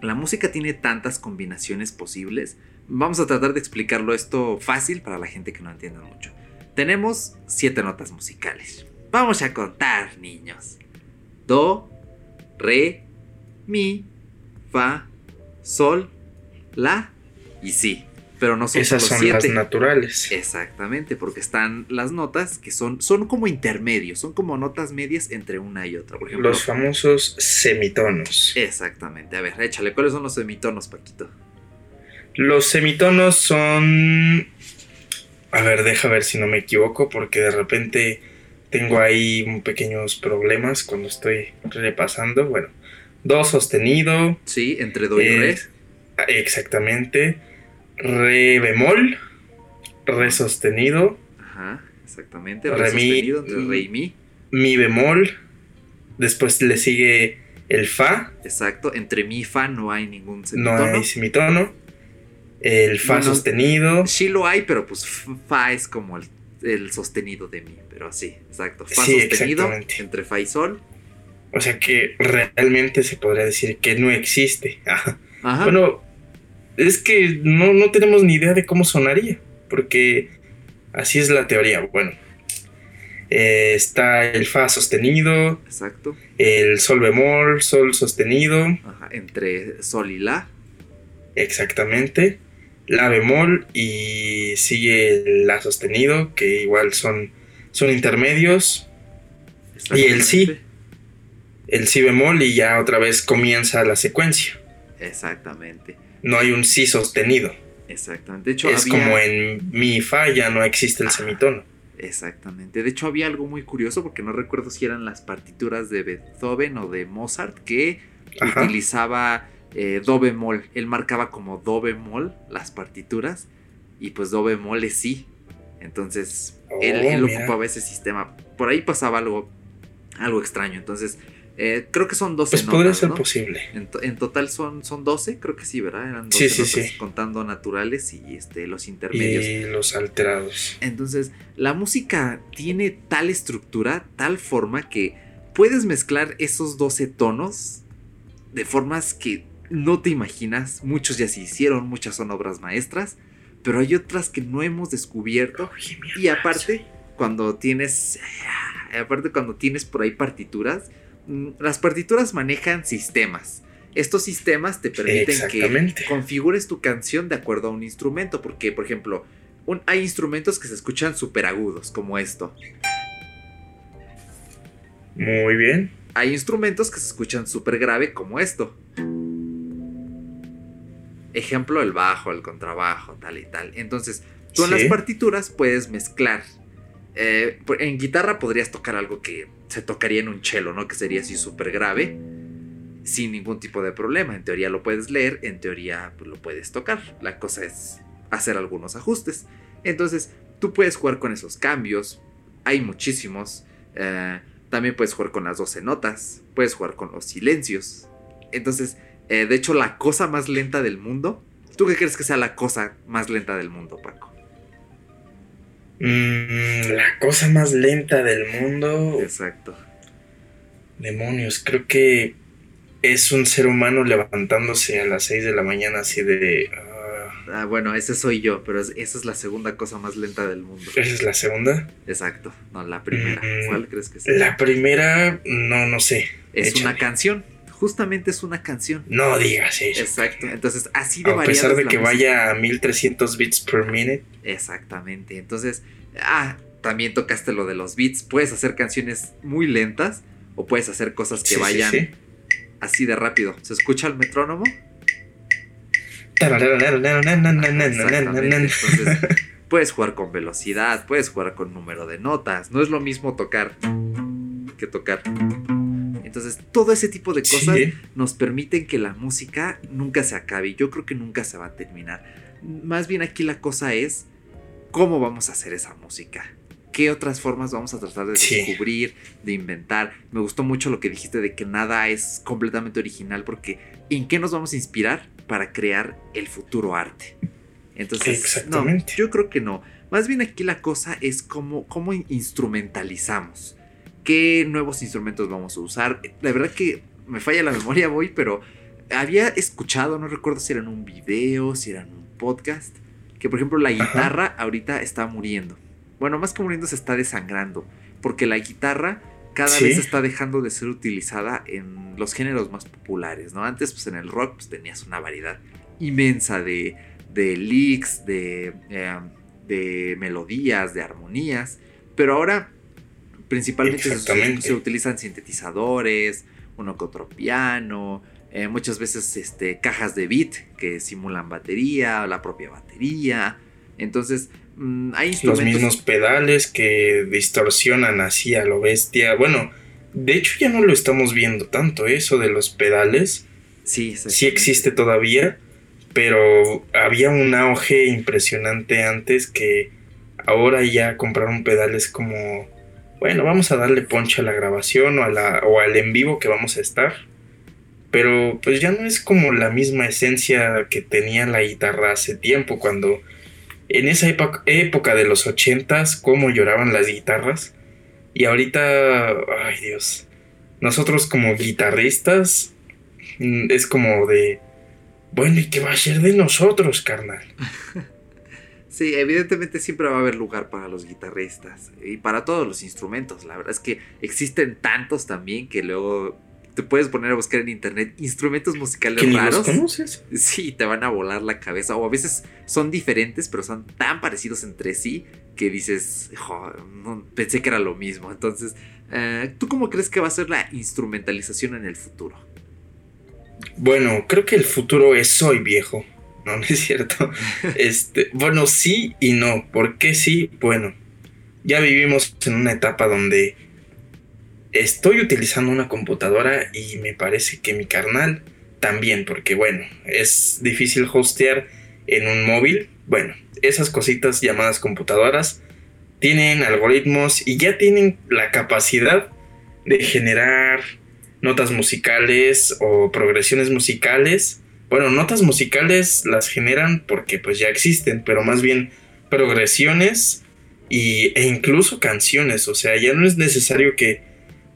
la música tiene tantas combinaciones posibles. Vamos a tratar de explicarlo esto fácil para la gente que no entienda mucho. Tenemos siete notas musicales. Vamos a contar, niños. Do, re, mi, fa, sol, la y si pero no son Esas son las naturales. Exactamente, porque están las notas que son, son como intermedios, son como notas medias entre una y otra. Por ejemplo, los famosos semitonos. Exactamente. A ver, échale, ¿cuáles son los semitonos, Paquito? Los semitonos son. A ver, deja ver si no me equivoco, porque de repente tengo ahí pequeños problemas cuando estoy repasando. Bueno, do sostenido. Sí, entre do y re. Exactamente re bemol, re sostenido. Ajá, exactamente. Re, sostenido entre re y mi. Mi bemol. Después le sigue el fa. Exacto, entre mi y fa no hay ningún semitono. No hay semitono. El fa sostenido. Sí lo hay, pero pues fa es como el, sostenido de mi, pero así, exacto. Fa sostenido entre fa y sol. O sea que realmente se podría decir que no existe. (laughs) Ajá. Bueno, es que no, tenemos ni idea de cómo sonaría, porque así es la teoría. Bueno, eh, está el Fa sostenido. Exacto. El Sol bemol, Sol sostenido. Ajá, entre Sol y La. Exactamente. la bemol y sigue la sostenido, que igual son, son intermedios. Y el si, el si bemol y ya otra vez comienza la secuencia. Exactamente. No hay un si sostenido. Exactamente. De hecho, es como en mi fa ya no existe el semitono. Exactamente. De hecho, había algo muy curioso porque no recuerdo si eran las partituras de Beethoven o de Mozart que utilizaba eh, do bemol. Él marcaba como do bemol las partituras y pues do bemol es sí. Entonces, él, oh, ocupaba ese sistema. Por ahí pasaba algo, algo extraño. Entonces, eh, creo que son 12 Pues podría ser posible. En, total son, son 12, creo que sí, ¿verdad? Eran 12 sí, sí, sí. contando naturales y este, los intermedios. Y los alterados. Entonces, la música tiene tal estructura, tal forma que puedes mezclar esos 12 tonos de formas que no te imaginas. Muchos ya se hicieron, muchas son obras maestras, pero hay otras que no hemos descubierto. y aparte, cuando tienes... Aparte, cuando tienes por ahí partituras, las partituras manejan sistemas. Estos sistemas te permiten que configures tu canción de acuerdo a un instrumento, porque, por ejemplo, hay instrumentos que se escuchan súper agudos, como esto. Muy bien. Hay instrumentos que se escuchan súper grave, como esto. Ejemplo, el bajo, el contrabajo, tal y tal. Entonces, tú en las partituras puedes mezclar. Eh, en guitarra podrías tocar algo que se tocaría en un cello, ¿no? Que sería así súper grave, sin ningún tipo de problema. En teoría lo puedes leer, en teoría pues, lo puedes tocar. La cosa es hacer algunos ajustes. Entonces, tú puedes jugar con esos cambios. Hay muchísimos. Eh, también puedes jugar con las 12 notas. Puedes jugar con los silencios. Entonces, eh, de hecho, la cosa más lenta del mundo. ¿Tú qué crees que sea la cosa más lenta del mundo, Paco? Mm, la cosa más lenta del mundo. Exacto. Demonios, creo que es un ser humano levantándose a las 6 de la mañana así de... Ah, bueno, ese soy yo, pero esa es la segunda cosa más lenta del mundo. ¿Esa es la segunda? Exacto, no, la primera. Mm, ¿Cuál crees que sea? La primera, no, no sé. Es una canción justamente es una canción. No digas eso. Exacto. Entonces, así de A pesar de que vaya a 1300 bits per minute. Exactamente. Entonces, ah, también tocaste lo de los beats. Puedes hacer canciones muy lentas o puedes hacer cosas que vayan así de rápido. ¿Se escucha el metrónomo? Entonces, puedes jugar con velocidad, puedes jugar con número de notas. No es lo mismo tocar que tocar. Entonces, todo ese tipo de cosas nos permiten que la música nunca se acabe. Yo creo que nunca se va a terminar. Más bien aquí la cosa es cómo vamos a hacer esa música. ¿Qué otras formas vamos a tratar de descubrir, de inventar? Me gustó mucho lo que dijiste de que nada es completamente original porque ¿en qué nos vamos a inspirar para crear el futuro arte? Entonces, no, yo creo que no. Más bien aquí la cosa es cómo, cómo instrumentalizamos qué nuevos instrumentos vamos a usar. La verdad que me falla la memoria, voy, pero había escuchado, no recuerdo si era en un video, si era en un podcast, que por ejemplo la guitarra ahorita está muriendo. Bueno, más que muriendo se está desangrando, porque la guitarra cada vez está dejando de ser utilizada en los géneros más populares, ¿no? Antes, pues en el rock, pues tenías una variedad inmensa de, de licks, de, eh, de melodías, de armonías, pero ahora Principalmente se, utilizan sintetizadores, uno que otro piano, eh, muchas veces este, cajas de beat que simulan batería, la propia batería. Entonces, mm, hay instrumentos. Los mismos pedales que distorsionan así a lo bestia. Bueno, de hecho ya no lo estamos viendo tanto, eso de los pedales. Sí, sí existe todavía, pero había un auge impresionante antes que ahora ya compraron pedales como bueno, vamos a darle ponche a la grabación o, al en vivo que vamos a estar. Pero pues ya no es como la misma esencia que tenía la guitarra hace tiempo, cuando en esa época, de los ochentas, cómo lloraban las guitarras. Y ahorita, ay Dios, nosotros como guitarristas mm, es como de, bueno, ¿y qué va a ser de nosotros, carnal? (laughs) Sí, evidentemente siempre va a haber lugar para los guitarristas y para todos los instrumentos. La verdad es que existen tantos también que luego te puedes poner a buscar en internet instrumentos musicales ¿Que raros. los conoces? Sí, te van a volar la cabeza. O a veces son diferentes, pero son tan parecidos entre sí que dices, "Jo, no, pensé que era lo mismo. Entonces, eh, ¿tú cómo crees que va a ser la instrumentalización en el futuro? Bueno, creo que el futuro es hoy, viejo. (laughs) No, es cierto. Este, bueno, sí y no. ¿Por qué sí? Bueno, ya vivimos en una etapa donde estoy utilizando una computadora y me parece que mi carnal también, porque bueno, es difícil hostear en un móvil. Bueno, esas cositas llamadas computadoras tienen algoritmos y ya tienen la capacidad de generar notas musicales o progresiones musicales. Bueno, notas musicales las generan porque pues ya existen, pero más bien progresiones y, e incluso canciones. O sea, ya no es necesario que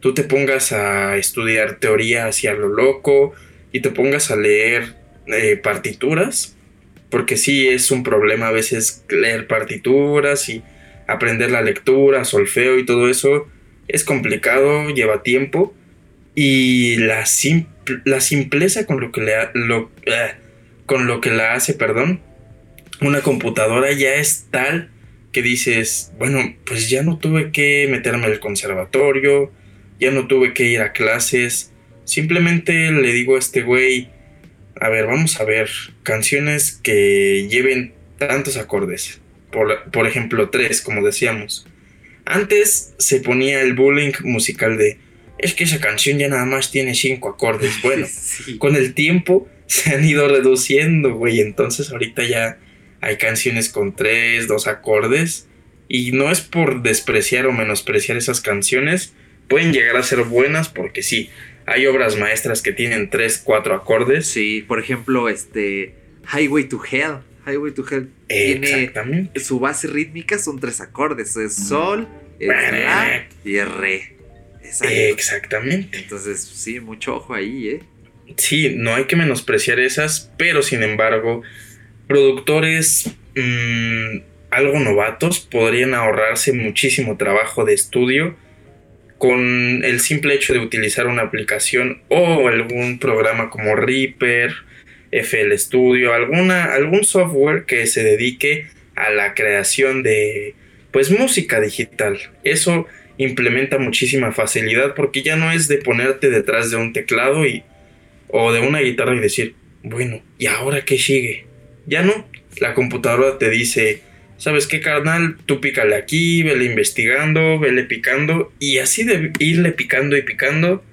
tú te pongas a estudiar teoría hacia lo loco y te pongas a leer eh, partituras. Porque sí es un problema a veces leer partituras y aprender la lectura, solfeo y todo eso. Es complicado, lleva tiempo. Y la, la simpleza con lo que le eh, con lo que la hace, perdón, una computadora ya es tal que dices, bueno, pues ya no tuve que meterme al conservatorio, ya no tuve que ir a clases, simplemente le digo a este güey, a ver, vamos a ver canciones que lleven tantos acordes, por, por ejemplo, tres, como decíamos. Antes se ponía el bullying musical de, es que esa canción ya nada más tiene cinco acordes. (laughs) Bueno, Sí. con el tiempo se han ido reduciendo, güey. Entonces ahorita ya hay canciones con tres, dos acordes. Y no es por despreciar o menospreciar esas canciones. Pueden llegar a ser buenas porque sí, hay obras maestras que tienen tres, cuatro acordes. Sí, por ejemplo, este Highway to Hell. Highway to Hell tiene su base rítmica, son tres acordes: es sol, es la y es re. Exacto. Exactamente. Entonces, sí, mucho ojo ahí, ¿eh? Sí, no hay que menospreciar esas, pero sin embargo, productores mm, algo novatos podrían ahorrarse muchísimo trabajo de estudio con el simple hecho de utilizar una aplicación o algún programa como Reaper, FL Studio, alguna, algún software que se dedique a la creación de pues música digital. Eso implementa muchísima facilidad porque ya no es de ponerte detrás de un teclado y o de una guitarra y decir, bueno, ¿y ahora qué sigue? Ya no, la computadora te dice, ¿sabes qué, carnal? Tú pícale aquí, vele investigando, vele picando, y así de irle picando y picando,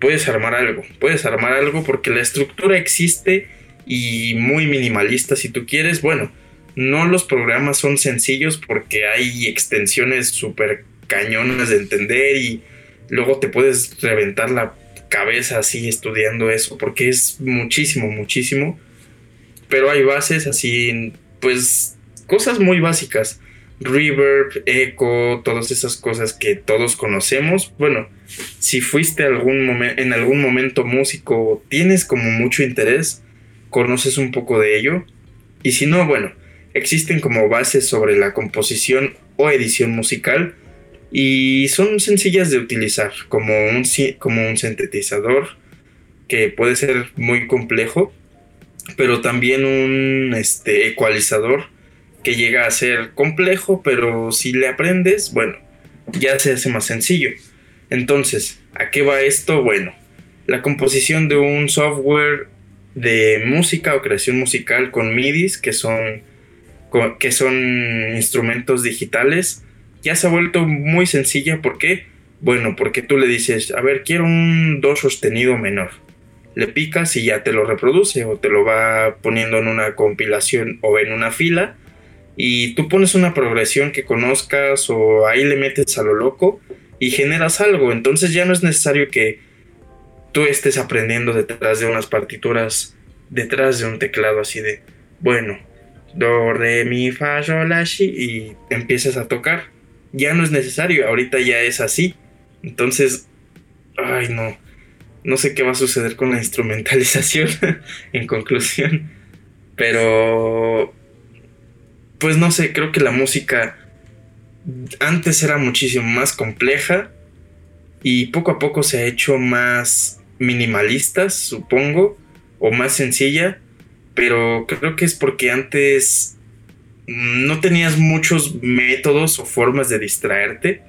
puedes armar algo, puedes armar algo porque la estructura existe y muy minimalista si tú quieres. Bueno, no los programas son sencillos porque hay extensiones súper cañonas de entender y luego te puedes reventar la cabeza así estudiando eso, porque es muchísimo, muchísimo. Pero hay bases así, pues, cosas muy básicas. Reverb, eco, todas esas cosas que todos conocemos. Bueno, si fuiste algún en algún momento músico, tienes como mucho interés, conoces un poco de ello. Y si no, bueno, existen como bases sobre la composición o edición musical y son sencillas de utilizar como un, como un sintetizador que puede ser muy complejo pero también un este, ecualizador que llega a ser complejo pero si le aprendes bueno ya se hace más sencillo entonces ¿a qué va esto? bueno la composición de un software de música o creación musical con MIDIs que son que son instrumentos digitales ya se ha vuelto muy sencilla. ¿Por qué? Bueno, porque tú le dices, a ver, quiero un do sostenido menor. Le picas y ya te lo reproduce o te lo va poniendo en una compilación o en una fila. Y tú pones una progresión que conozcas o ahí le metes a lo loco y generas algo. Entonces ya no es necesario que tú estés aprendiendo detrás de unas partituras, detrás de un teclado así de, bueno, do, re, mi, fa, sol, la, si, y empiezas a tocar. Ya no es necesario, ahorita ya es así. Entonces, ay no, no sé qué va a suceder con la instrumentalización (laughs) en conclusión. Pero, pues no sé, creo que la música antes era muchísimo más compleja y poco a poco se ha hecho más minimalista, supongo, o más sencilla, pero creo que es porque antes no tenías muchos métodos o formas de distraerte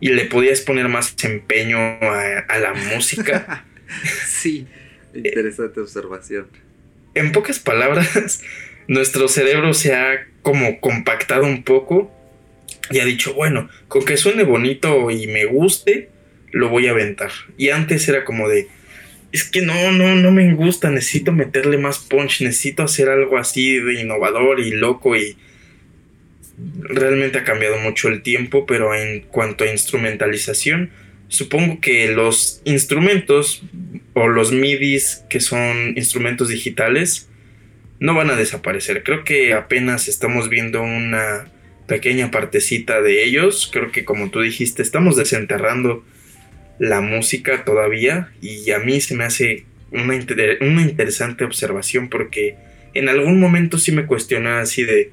y le podías poner más empeño a, la música. (laughs) sí, interesante observación. En pocas palabras, (laughs) nuestro cerebro se ha como compactado un poco y ha dicho, bueno, con que suene bonito y me guste, lo voy a aventar. Y antes era como de, es que no, no, no me gusta, necesito meterle más punch, necesito hacer algo así de innovador y loco y realmente ha cambiado mucho el tiempo, pero en cuanto a instrumentalización, supongo que los instrumentos o los MIDIs que son instrumentos digitales no van a desaparecer. Creo que apenas estamos viendo una pequeña partecita de ellos. Creo que como tú dijiste, estamos desenterrando la música todavía y a mí se me hace una, interesante observación porque en algún momento sí me cuestionaba así de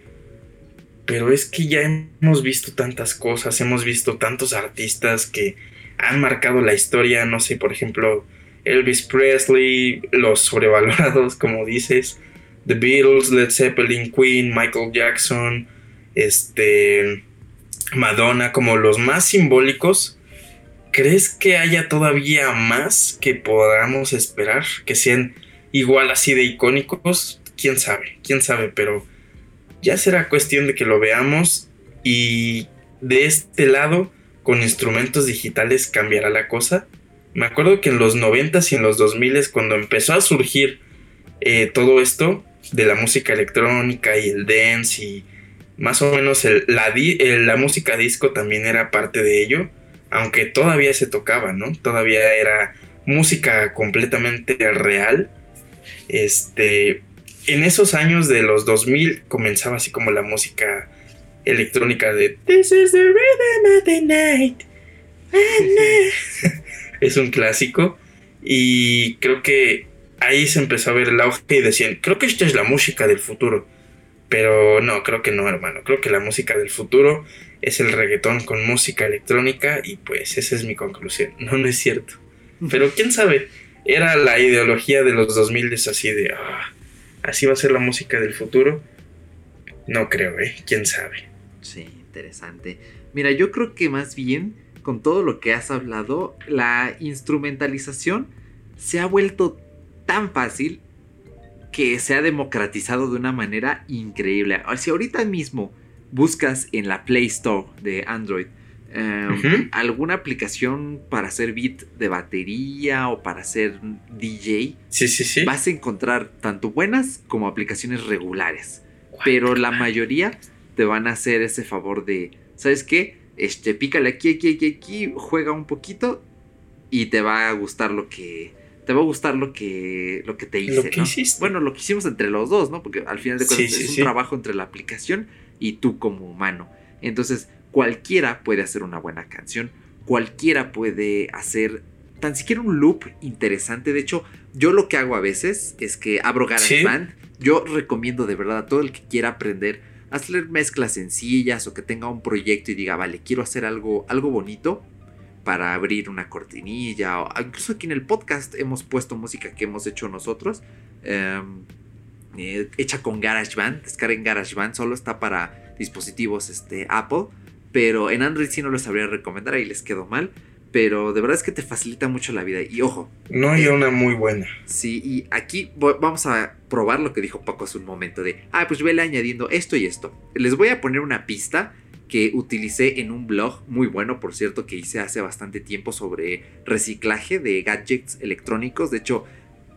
pero es que ya hemos visto tantas cosas, hemos visto tantos artistas que han marcado la historia, no sé, por ejemplo, Elvis Presley, los sobrevalorados, (laughs) como dices, The Beatles, Led Zeppelin, Queen, Michael Jackson, este, Madonna, como los más simbólicos. ¿Crees que haya todavía más que podamos esperar? Que sean igual así de icónicos. Quién sabe, quién sabe, pero ya será cuestión de que lo veamos y de este lado, con instrumentos digitales cambiará la cosa. Me acuerdo que en los 90s y en los 2000s, cuando empezó a surgir eh, todo esto de la música electrónica y el dance y más o menos la, la música disco también era parte de ello, aunque todavía se tocaba, ¿no? Todavía era música completamente real. Este, en esos años de los 2000 comenzaba así como la música electrónica de This is the rhythm of the night. (laughs) es un clásico y creo que ahí se empezó a ver el auge y decían, creo que esta es la música del futuro. Pero no, creo que no, hermano. Creo que la música del futuro es el reggaetón con música electrónica y pues esa es mi conclusión. No, no es cierto. Pero quién sabe, era la ideología de los 2000 es así de... Ah, así va a ser la música del futuro. No creo, ¿eh? ¿Quién sabe? Sí, interesante. Mira, yo creo que más bien, con todo lo que has hablado, la instrumentalización se ha vuelto tan fácil que se ha democratizado de una manera increíble. Si ahorita mismo buscas en la Play Store de Android em, alguna aplicación para hacer beat de batería o para hacer DJ, sí, sí, sí. vas a encontrar tanto buenas como aplicaciones regulares. Pero la mayoría te van a hacer ese favor de, ¿sabes qué? Este, pícale aquí, aquí, aquí, aquí, juega un poquito y te va a gustar lo que, te va a gustar lo que, lo que te hice. Lo que hiciste. Bueno, lo que hicimos entre los dos, ¿no? Porque al final de cuentas es un trabajo entre la aplicación y tú como humano. Entonces, cualquiera puede hacer una buena canción, cualquiera puede hacer tan siquiera un loop interesante. De hecho, yo lo que hago a veces es que abro GarageBand. Yo recomiendo de verdad a todo el que quiera aprender a hacer mezclas sencillas o que tenga un proyecto y diga, vale, quiero hacer algo, algo bonito para abrir una cortinilla. O incluso aquí en el podcast hemos puesto música que hemos hecho nosotros. Em, eh, hecha con GarageBand. Descarguen GarageBand. Solo está para dispositivos este, Apple. Pero en Android sí no lo sabría recomendar. Ahí les quedó mal. Pero de verdad es que te facilita mucho la vida. Y ojo. No hay una muy buena. Sí, y aquí vamos a probar lo que dijo Paco hace un momento. De, ah, pues vele añadiendo esto y esto. Les voy a poner una pista que utilicé en un blog muy bueno, por cierto, que hice hace bastante tiempo sobre reciclaje de gadgets electrónicos. De hecho,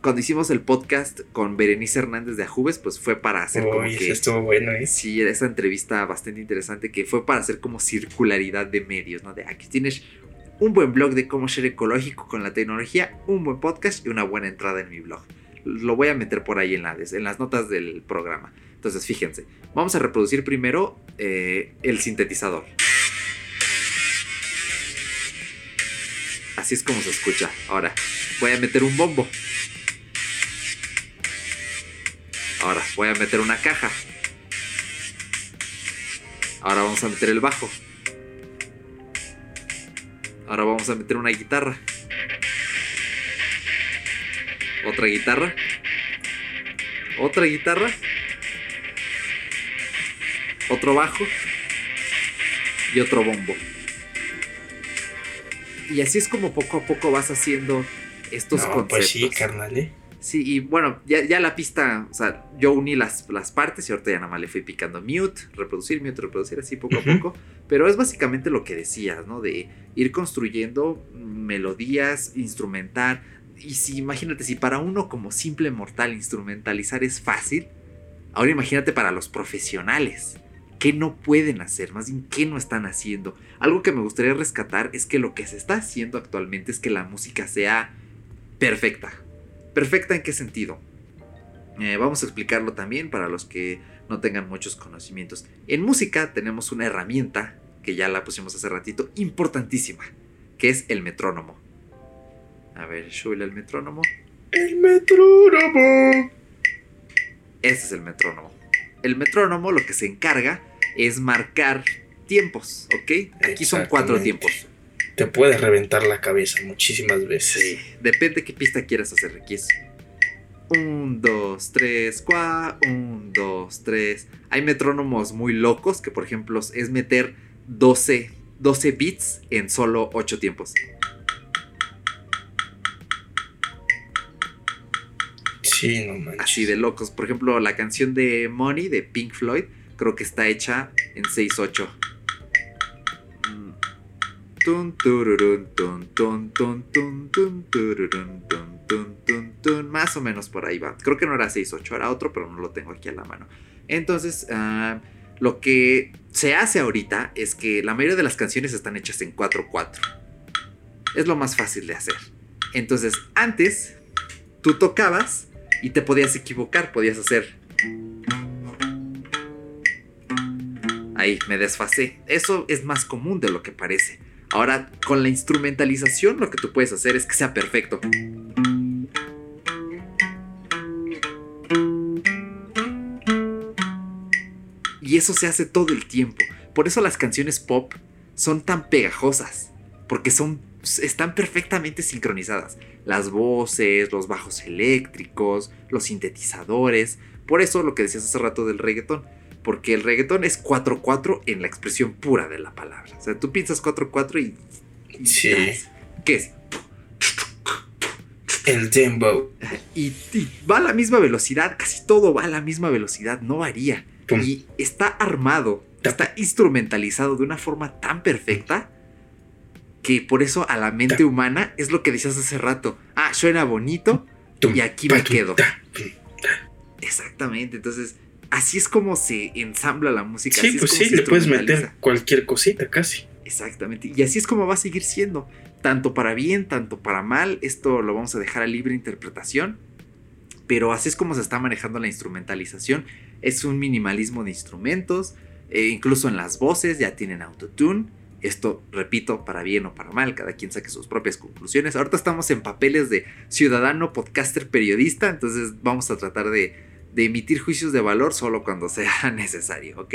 cuando hicimos el podcast con Berenice Hernández de Ajubes, pues fue para hacer como que... estuvo bueno, ¿eh? Sí, esa entrevista bastante interesante que fue para hacer como circularidad de medios, ¿no? De aquí tienes un buen blog de cómo ser ecológico con la tecnología, un buen podcast y una buena entrada en mi blog. Lo voy a meter por ahí en, en las notas del programa. Entonces, fíjense, vamos a reproducir primero eh, el sintetizador. Así es como se escucha. Ahora, voy a meter un bombo. Ahora, voy a meter una caja. Ahora vamos a meter el bajo. Ahora vamos a meter una guitarra. Otra guitarra. Otra guitarra. Otro bajo. Y otro bombo. Y así es como poco a poco vas haciendo estos No, conceptos. pues sí, carnal, ¿eh? Sí, y bueno, ya, ya la pista, o sea, yo uní las, las partes y ahorita ya nada más le fui picando mute, reproducir, mute, reproducir, así poco a poco. Pero es básicamente lo que decías, ¿no? De ir construyendo melodías, instrumentar. Y si, imagínate, si para uno como simple mortal instrumentalizar es fácil, ahora imagínate para los profesionales. ¿Qué no pueden hacer? Más bien, ¿qué no están haciendo? Algo que me gustaría rescatar es que lo que se está haciendo actualmente es que la música sea perfecta. ¿Perfecta en qué sentido? Eh, vamos a explicarlo también para los que no tengan muchos conocimientos. En música tenemos una herramienta, que ya la pusimos hace ratito, importantísima, que es el metrónomo. A ver, súbele el metrónomo. El metrónomo. Ese es el metrónomo. El metrónomo lo que se encarga es marcar tiempos, ¿ok? Aquí son cuatro tiempos. Te puede reventar la cabeza muchísimas veces. Sí, depende qué pista quieras hacer. Aquí es 1, 2, 3, 4, 1, 2, 3. Hay metrónomos muy locos que, por ejemplo, es meter 12, 12 beats en solo 8 tiempos. Sí, no manches. Así de locos. Por ejemplo, la canción de Money de Pink Floyd creo que está hecha en 6-8. Más o menos por ahí va. Creo que no era 6-8, era otro, pero no lo tengo aquí a la mano. Entonces, ah, lo que se hace ahorita es que la mayoría de las canciones están hechas en 4-4. Es lo más fácil de hacer. Entonces, antes, tú tocabas y te podías equivocar, podías hacer. Ahí, me desfasé. Eso es más común de lo que parece. Ahora, con la instrumentalización, lo que tú puedes hacer es que sea perfecto. Y eso se hace todo el tiempo. Por eso las canciones pop son tan pegajosas. Porque son, están perfectamente sincronizadas. Las voces, los bajos eléctricos, los sintetizadores. Por eso lo que decías hace rato del reggaetón. Porque el reggaetón es 4-4 en la expresión pura de la palabra. O sea, tú piensas 4-4 y... Sí. ¿Qué es? El dembow. Y, y va a la misma velocidad, casi todo va a la misma velocidad, no varía. Pum. Y está armado, está instrumentalizado de una forma tan perfecta que por eso a la mente humana es lo que decías hace rato. Ah, suena bonito y aquí me quedo. Exactamente, entonces así es como se ensambla la música. así Sí, es pues como sí, le puedes meter cualquier cosita casi. Exactamente. Y así es como va a seguir siendo. Tanto para bien, tanto para mal. Esto lo vamos a dejar a libre interpretación. Pero así es como se está manejando la instrumentalización. Es un minimalismo de instrumentos. eh, incluso en las voces ya tienen autotune. Esto, repito, para bien o para mal, cada quien saque sus propias conclusiones. Ahorita estamos en papeles de ciudadano, podcaster, periodista, entonces vamos a tratar de, de emitir juicios de valor solo cuando (laughs) sea necesario, ¿ok?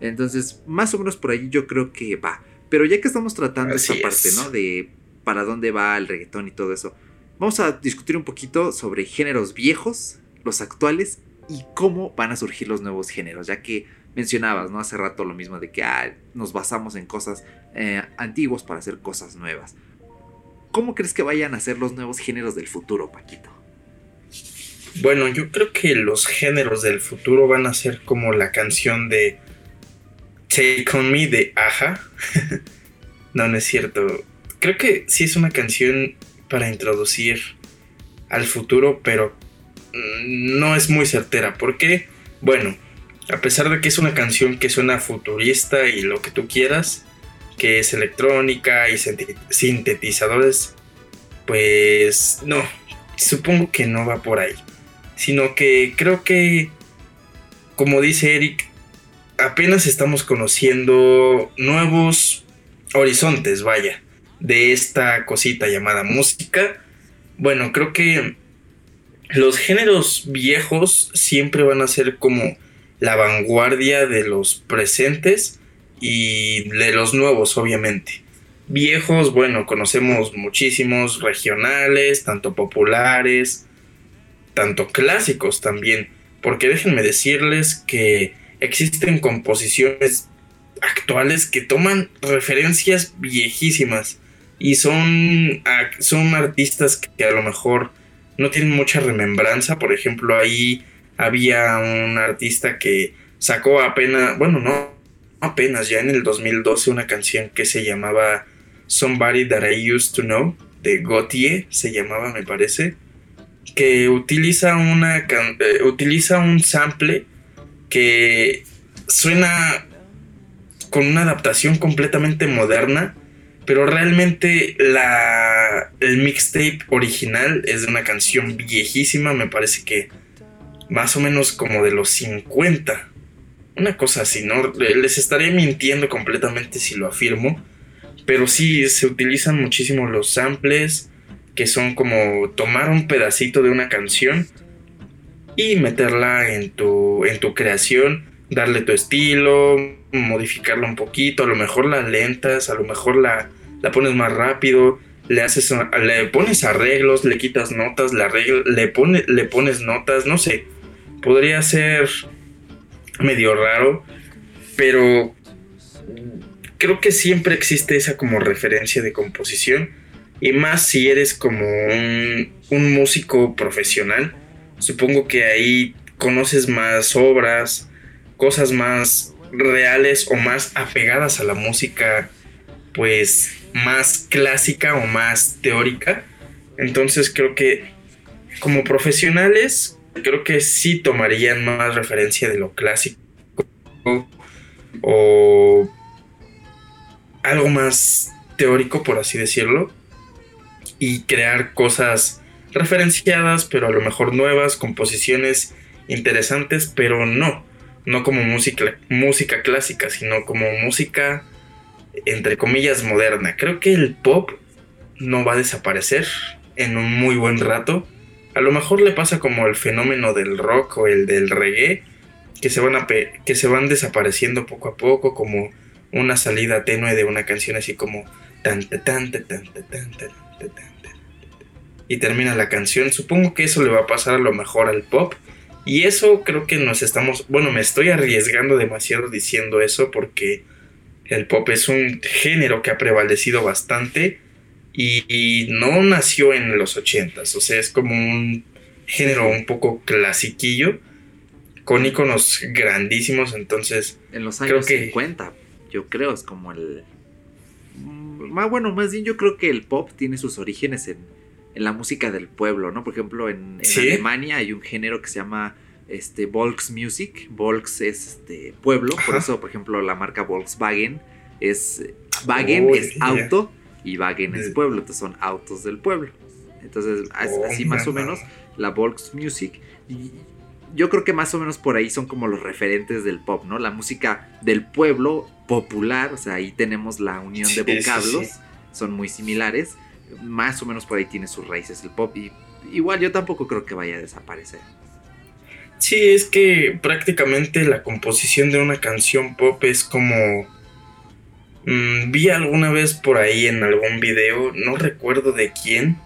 Entonces, más o menos por ahí yo creo que va. Pero ya que estamos tratando Así esta parte. ¿no? De para dónde va el reggaetón y todo eso, vamos a discutir un poquito sobre géneros viejos, los actuales y cómo van a surgir los nuevos géneros, ya que mencionabas, ¿no? Hace rato lo mismo de que ah, nos basamos en cosas eh, antiguas para hacer cosas nuevas. ¿Cómo crees que vayan a ser los nuevos géneros del futuro, Paquito? Bueno, yo creo que los géneros del futuro van a ser como la canción de Take On Me de Aja. (laughs) no, no es cierto. Creo que sí es una canción para introducir al futuro, pero mm, no es muy certera. Porque, bueno, a pesar de que es una canción que suena futurista y lo que tú quieras, que es electrónica y sinte- sintetizadores, pues no, supongo que no va por ahí. Sino que creo que, como dice Eric, apenas estamos conociendo nuevos horizontes, vaya, de esta cosita llamada música. Bueno, creo que los géneros viejos siempre van a ser como la vanguardia de los presentes y de los nuevos, obviamente. viejos, bueno, conocemos muchísimos regionales, tanto populares, tanto clásicos también. Porque déjenme decirles que existen composiciones actuales que toman referencias viejísimas y son, son artistas que a lo mejor no tienen mucha remembranza. Por ejemplo, ahí había un artista que sacó apenas, bueno, no apenas, ya en el 2012 una canción que se llamaba Somebody That I Used to Know, de Gautier, se llamaba, me parece, que utiliza, una, eh, utiliza un sample que suena con una adaptación completamente moderna, pero realmente la, el mixtape original es de una canción viejísima, me parece que más o menos como de los 50. Una cosa así, ¿no? Les estaré mintiendo completamente si lo afirmo, pero sí se utilizan muchísimo los samples, que son como tomar un pedacito de una canción y meterla en tu, en tu creación, darle tu estilo, modificarla un poquito, a lo mejor la lentas, a lo mejor la, la pones más rápido, le haces le pones arreglos, le quitas notas, le, le, pone, le pones notas, no sé. Podría ser medio raro, pero creo que siempre existe esa como referencia de composición y más si eres como un, músico profesional. Supongo que ahí conoces más obras, cosas más reales o más apegadas a la música, pues más clásica o más teórica. Entonces creo que como profesionales, creo que sí tomarían más referencia de lo clásico o algo más teórico, por así decirlo, y crear cosas referenciadas, pero a lo mejor nuevas, composiciones interesantes, pero no no como música, música clásica, sino como música, entre comillas, moderna. Creo que el pop no va a desaparecer en un muy buen rato. A lo mejor le pasa como el fenómeno del rock o el del reggae, que se van, a que se van desapareciendo poco a poco, como una salida tenue de una canción así como tan tan tan tan tan tan tan y termina la canción. Supongo que eso le va a pasar a lo mejor al pop. Y eso creo que nos estamos, bueno, me estoy arriesgando demasiado diciendo eso porque el pop es un género que ha prevalecido bastante y, no nació en los ochentas, o sea, es como un género un poco clasiquillo con iconos grandísimos, entonces... En los años creo que, 50, yo creo, es como el... Más bueno, más bien yo creo que el pop tiene sus orígenes en en la música del pueblo, ¿no? Por ejemplo, en, Alemania hay un género que se llama este, Volksmusik. Volks es este, pueblo, por eso, por ejemplo, la marca Volkswagen es. Wagen es auto y Wagen es pueblo, entonces son autos del pueblo. Entonces, así más o menos, la Volksmusik. Yo creo que más o menos por ahí son como los referentes del pop, ¿no? La música del pueblo popular, o sea, ahí tenemos la unión de vocablos, son muy similares más o menos por ahí tiene sus raíces el pop y igual yo tampoco creo que vaya a desaparecer. Sí, es que prácticamente la composición de una canción pop es como... Mm, vi alguna vez por ahí en algún video, no recuerdo de quién,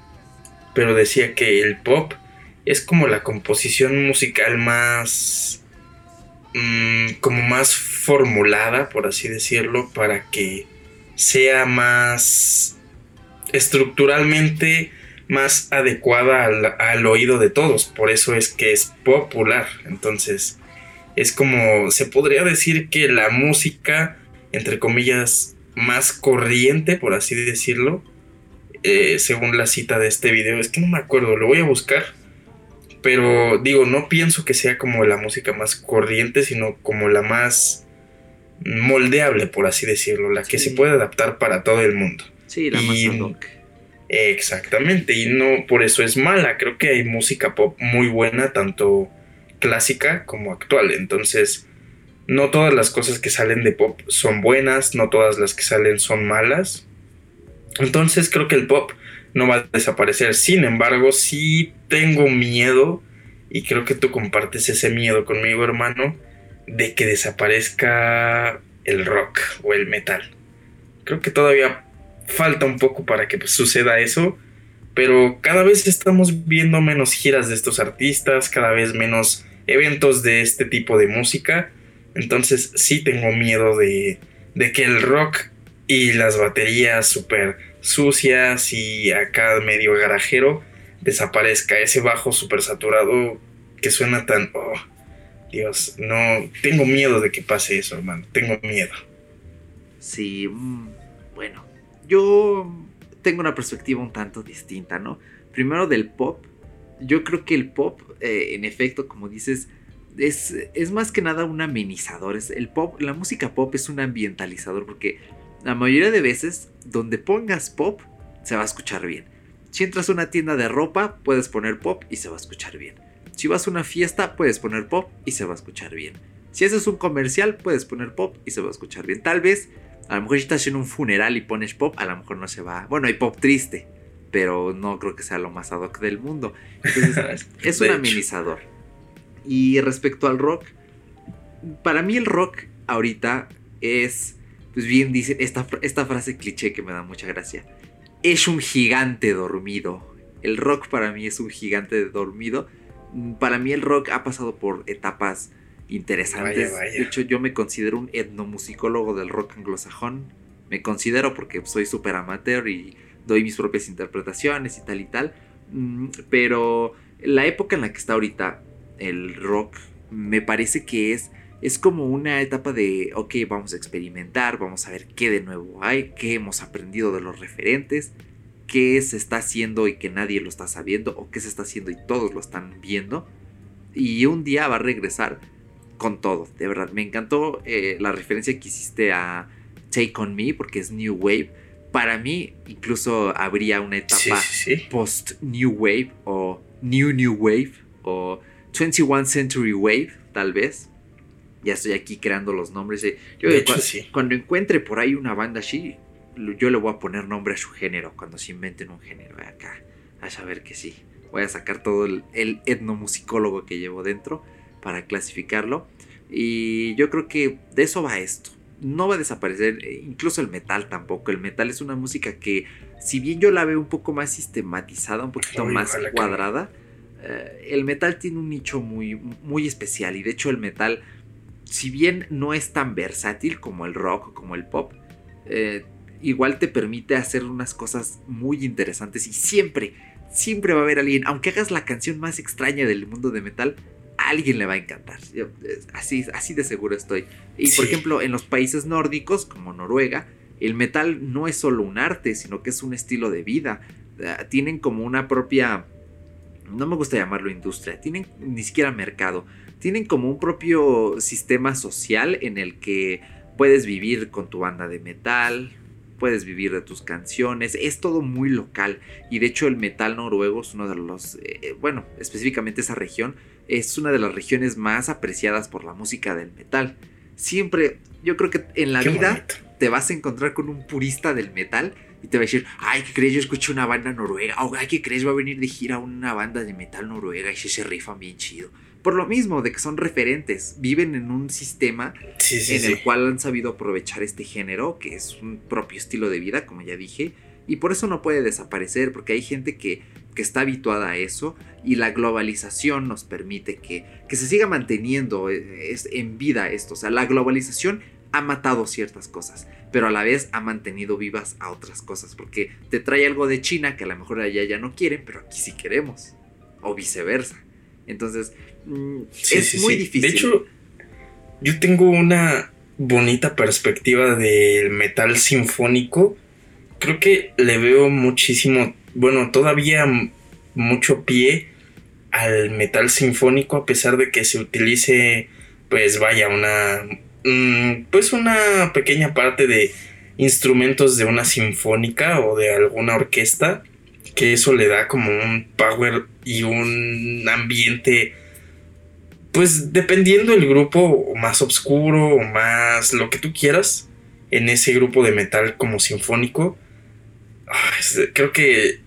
pero decía que el pop es como la composición musical más... Mm, como más formulada, por así decirlo, para que sea más estructuralmente más adecuada al, oído de todos. Por eso es que es popular. Entonces, es como, se podría decir que la música, entre comillas, más corriente, por así decirlo, eh, según la cita de este video, es que no me acuerdo, lo voy a buscar. Pero digo, no pienso que sea como la música más corriente, sino como la más moldeable, por así decirlo, la que se puede adaptar para todo el mundo. Sí, la más Exactamente, y no por eso es mala. Creo que hay música pop muy buena, tanto clásica como actual. Entonces, no todas las cosas que salen de pop son buenas, no todas las que salen son malas. Entonces, creo que el pop no va a desaparecer. Sin embargo, sí tengo miedo, y creo que tú compartes ese miedo conmigo, hermano, de que desaparezca el rock o el metal. Creo que todavía falta un poco para que pues, suceda eso, pero cada vez estamos viendo menos giras de estos artistas, cada vez menos eventos de este tipo de música, entonces sí tengo miedo de, de que el rock y las baterías súper sucias y acá medio garajero desaparezca, ese bajo súper saturado que suena tan... Oh, Dios, no, tengo miedo de que pase eso, hermano, tengo miedo. Sí, mm, bueno, yo tengo una perspectiva un tanto distinta, ¿no? Primero del pop, yo creo que el pop, eh, en efecto, como dices, es, es, más que nada un amenizador. Es el pop, la música pop es un ambientalizador porque la mayoría de veces donde pongas pop se va a escuchar bien. Si entras a una tienda de ropa, puedes poner pop y se va a escuchar bien. Si vas a una fiesta, puedes poner pop y se va a escuchar bien. Si haces un comercial, puedes poner pop y se va a escuchar bien. Tal vez, a lo mejor si estás en un funeral y pones pop, a lo mejor no se va. Bueno, hay pop triste, pero no creo que sea lo más ad hoc del mundo. Entonces, (laughs) es un amenizador. Y respecto al rock, para mí el rock ahorita es, pues bien dice esta, esta frase cliché que me da mucha gracia. Es un gigante dormido. El rock para mí es un gigante dormido para mí el rock ha pasado por etapas interesantes. De hecho, yo me considero un etnomusicólogo del rock anglosajón. Me considero porque soy súper amateur y doy mis propias interpretaciones y tal y tal. Mm, pero la época en la que está ahorita el rock me parece que es, es como una etapa de, ok, vamos a experimentar, vamos a ver qué de nuevo hay, qué hemos aprendido de los referentes qué se está haciendo y que nadie lo está sabiendo, o qué se está haciendo y todos lo están viendo. Y un día va a regresar con todo, de verdad. Me encantó eh, la referencia que hiciste a Take On Me, porque es New Wave. Para mí, incluso habría una etapa post New Wave, o New New Wave, o 21 Century Wave, tal vez. Ya estoy aquí creando los nombres. Yo, cuando encuentre por ahí una banda así, yo le voy a poner nombre a su género cuando se inventen un género eh, acá. A saber que sí. Voy a sacar todo el, etnomusicólogo que llevo dentro para clasificarlo. Y yo creo que de eso va esto. No va a desaparecer, eh, incluso el metal tampoco. El metal es una música que, si bien yo la veo un poco más sistematizada, un poquito más cuadrada, eh, el metal tiene un nicho muy, muy especial. Y de hecho, el metal, si bien no es tan versátil como el rock, como el pop, igual te permite hacer unas cosas muy interesantes y siempre, siempre va a haber alguien, aunque hagas la canción más extraña del mundo de metal, a alguien le va a encantar. así, así de seguro estoy. Y por ejemplo, en los países nórdicos, como Noruega, el metal no es solo un arte, sino que es un estilo de vida. Ah, tienen como una propia, no me gusta llamarlo industria, tienen ni siquiera mercado, tienen como un propio sistema social en el que puedes vivir con tu banda de metal, puedes vivir de tus canciones, es todo muy local y de hecho el metal noruego es uno de los, eh, bueno, específicamente esa región es una de las regiones más apreciadas por la música del metal. Siempre, yo creo que en la vida te vas a encontrar con un purista del metal y te va a decir, ay, ¿qué crees? Yo escucho una banda noruega, o ay, ¿qué crees? Va a venir de gira una banda de metal noruega y se rifan bien chido. Por lo mismo, de que son referentes, viven en un sistema en el cual han sabido aprovechar este género, que es un propio estilo de vida, como ya dije, y por eso no puede desaparecer, porque hay gente que, que está habituada a eso y la globalización nos permite que, que se siga manteniendo eh, en vida esto. O sea, la globalización ha matado ciertas cosas, pero a la vez ha mantenido vivas a otras cosas, porque te trae algo de China que a lo mejor allá ya no quieren, pero aquí sí queremos, o viceversa. Entonces, Mm, es muy difícil. De hecho, yo tengo una bonita perspectiva del metal sinfónico. Creo que le veo muchísimo, bueno, todavía mucho pie al metal sinfónico a pesar de que se utilice, pues vaya, una, mm, pues una pequeña parte de instrumentos de una sinfónica o de alguna orquesta, que eso le da como un power y un ambiente pues dependiendo del grupo más oscuro o más lo que tú quieras, en ese grupo de metal como sinfónico, ah, creo que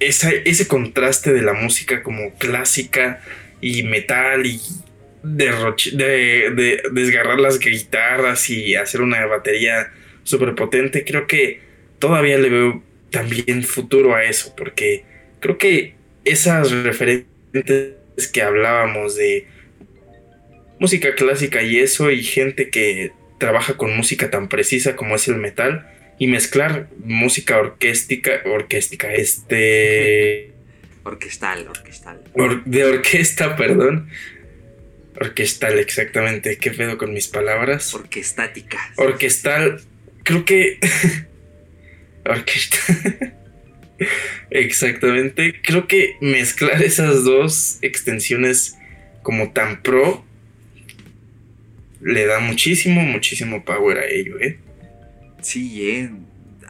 ese contraste de la música como clásica y metal y de, desgarrar las guitarras y hacer una batería súper potente, creo que todavía le veo también futuro a eso, porque creo que esas referentes que hablábamos de música clásica y eso, y gente que trabaja con música tan precisa como es el metal, y mezclar música orquéstica, orquéstica, este... (laughs) Orquestal, orquestal. de orquesta, perdón. Orquestal, exactamente. ¿Qué pedo con mis palabras? Orquestática. Orquestal, creo que... (laughs) Orquestal. Exactamente. Creo que mezclar esas dos extensiones como tan pro le da muchísimo, muchísimo power a ello, ¿eh? Sí, ¿eh?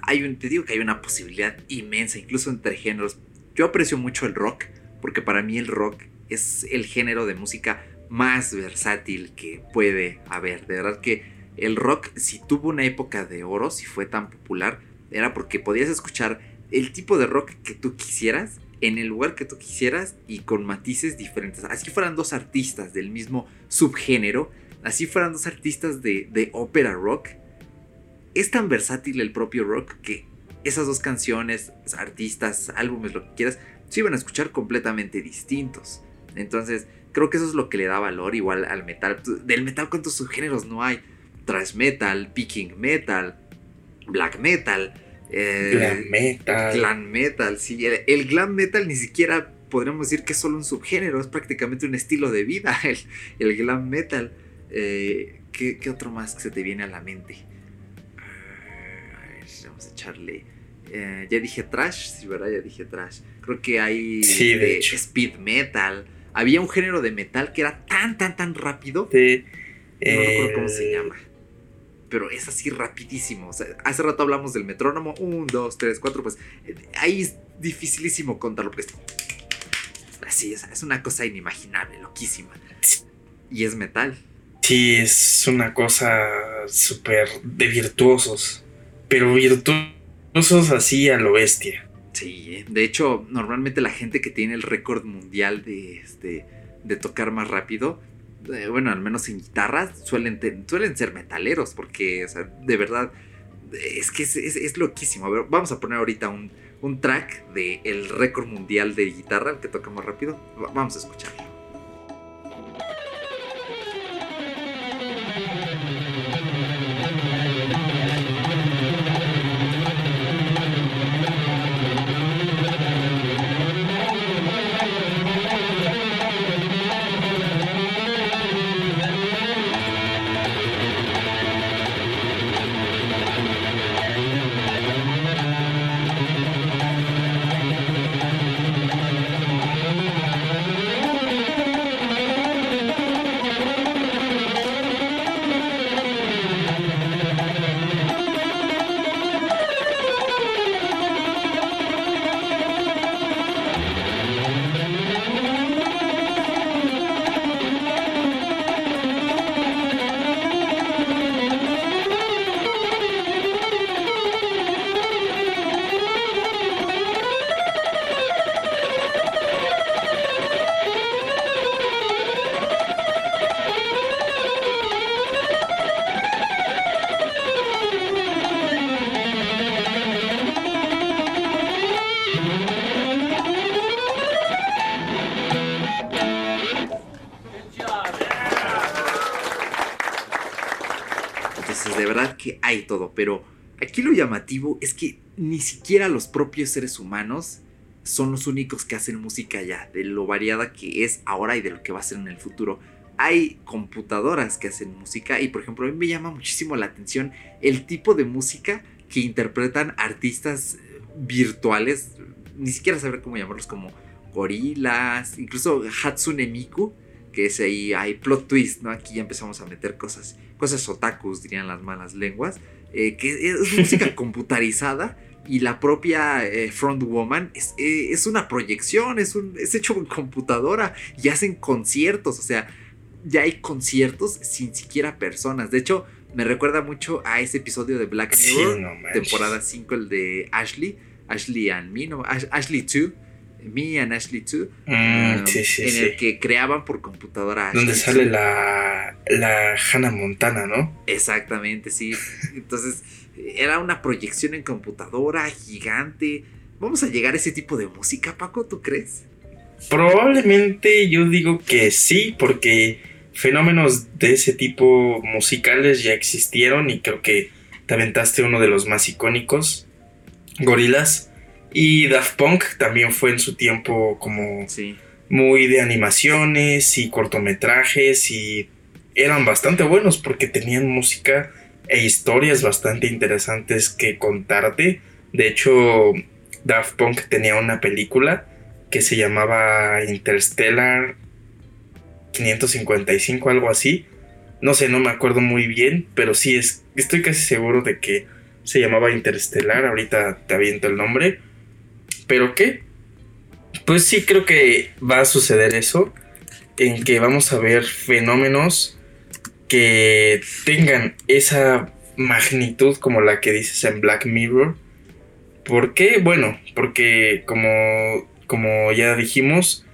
Hay un, te digo que hay una posibilidad inmensa, incluso entre géneros. Yo aprecio mucho el rock, porque para mí el rock es el género de música más versátil que puede haber. De verdad que el rock, si tuvo una época de oro, si fue tan popular, era porque podías escuchar el tipo de rock que tú quisieras, en el lugar que tú quisieras y con matices diferentes. Así fueran dos artistas del mismo subgénero, así fueran dos artistas de, de ópera rock. Es tan versátil el propio rock que esas dos canciones, artistas, álbumes, lo que quieras, se iban a escuchar completamente distintos. Entonces, creo que eso es lo que le da valor igual al metal. Del metal, ¿cuántos subgéneros no hay? Thrash metal, picking metal, black metal, eh, glam metal. Glam metal, sí. El, glam metal ni siquiera podríamos decir que es solo un subgénero, es prácticamente un estilo de vida, (laughs) el, el glam metal. Eh, ¿qué, otro más que se te viene a la mente? Ah, a ver, vamos a echarle. Eh, ya dije trash, sí, ¿verdad? Ya dije trash. Creo que hay sí, de speed metal. Había un género de metal que era tan, tan, tan rápido. Sí. No recuerdo cómo se llama pero es así rapidísimo. O sea, hace rato hablamos del metrónomo, un, dos, tres, cuatro, pues eh, ahí es dificilísimo contarlo, porque es así, es, es una cosa inimaginable, loquísima. Y es metal. Sí, es una cosa súper de virtuosos, pero virtuosos así a lo bestia. Sí, ¿eh? de hecho, normalmente la gente que tiene el récord mundial de, este, de tocar más rápido eh, bueno, al menos en guitarras, suelen, suelen ser metaleros, porque, o sea, de verdad, es que es, loquísimo. A ver, vamos a poner ahorita un, un track del el récord mundial de guitarra, el que toca más rápido. Vamos a escucharlo. Es que ni siquiera los propios seres humanos son los únicos que hacen música ya, de lo variada que es ahora y de lo que va a ser en el futuro. Hay computadoras que hacen música y por ejemplo a mí me llama muchísimo la atención el tipo de música que interpretan artistas eh, virtuales, ni siquiera saber cómo llamarlos como gorilas, incluso Hatsune Miku, que es ahí, hay plot twist, ¿no? Aquí ya empezamos a meter cosas, cosas otakus, dirían las malas lenguas, eh, que es música (laughs) computarizada y la propia eh, frontwoman es, eh, es, una proyección, es, un, es hecho en computadora y hacen conciertos, o sea, ya hay conciertos sin siquiera personas. De hecho, me recuerda mucho a ese episodio de Black Mirror, temporada 5, el de Ashley, Ashley and Me, no, Ashley 2 Me and Ashley Too, Mm, um, sí, sí, en sí. el que creaban por computadora. Donde Ashley sale Too. la, la Hannah Montana, ¿no? Exactamente, sí. Entonces, era una proyección en computadora gigante. ¿Vamos a llegar a ese tipo de música, Paco? ¿Tú crees? Probablemente yo digo que sí, porque fenómenos de ese tipo musicales ya existieron y creo que te aventaste uno de los más icónicos, Gorilas. Y Daft Punk también fue en su tiempo como Sí. muy de animaciones y cortometrajes y eran bastante buenos porque tenían música e historias bastante interesantes que contarte. De hecho, Daft Punk tenía una película que se llamaba Interstellar 555, algo así. No sé, no me acuerdo muy bien, pero sí es, estoy casi seguro de que se llamaba Interstellar. Ahorita te aviento el nombre. ¿Pero qué? Pues sí, creo que va a suceder eso. En que vamos a ver fenómenos que tengan esa magnitud como la que dices en Black Mirror. ¿Por qué? Bueno, porque como, como ya dijimos,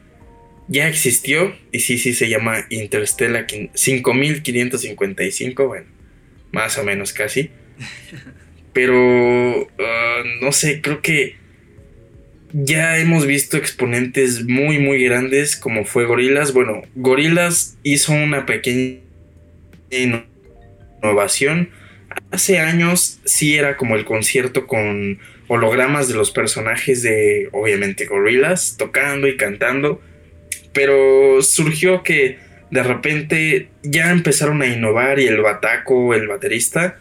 ya existió. Y sí, sí, se llama Interstellar 5555. Bueno, más o menos casi. (laughs) Pero, ah, no sé, creo que ya hemos visto exponentes muy, muy grandes como fue Gorilas. Bueno, Gorilas hizo una pequeña innovación. Hace años sí era como el concierto con hologramas de los personajes de, obviamente, Gorilas, tocando y cantando. Pero surgió que de repente ya empezaron a innovar y el bataco, el baterista,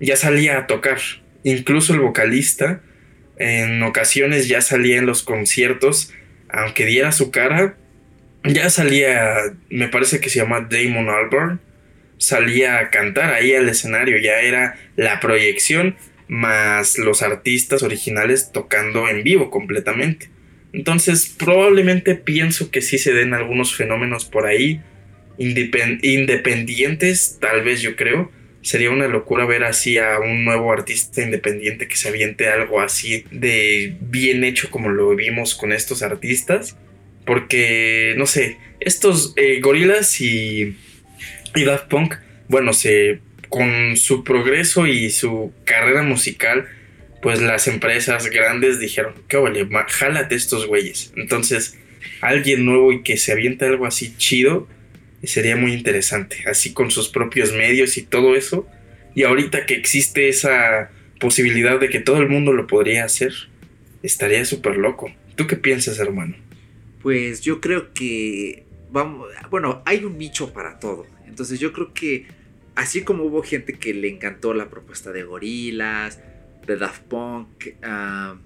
ya salía a tocar. Incluso el vocalista en ocasiones ya salía en los conciertos, aunque diera su cara, ya salía, me parece que se llama Damon Albarn, salía a cantar ahí al escenario, ya era la proyección más los artistas originales tocando en vivo completamente. Entonces probablemente pienso que sí se den algunos fenómenos por ahí, independ- independientes, tal vez yo creo, sería una locura ver así a un nuevo artista independiente que se aviente algo así de bien hecho como lo vimos con estos artistas. Porque, no sé, estos eh, gorilas y, y Daft Punk, bueno, se, con su progreso y su carrera musical, pues las empresas grandes dijeron, qué vale, jálate estos güeyes. Entonces, alguien nuevo y que se aviente algo así chido, sería muy interesante, así con sus propios medios y todo eso. Y ahorita que existe esa posibilidad de que todo el mundo lo podría hacer, estaría súper loco. ¿Tú qué piensas, hermano? Pues yo creo que vamos, bueno, hay un nicho para todo. Entonces yo creo que así como hubo gente que le encantó la propuesta de Gorilas, de Daft Punk, ah,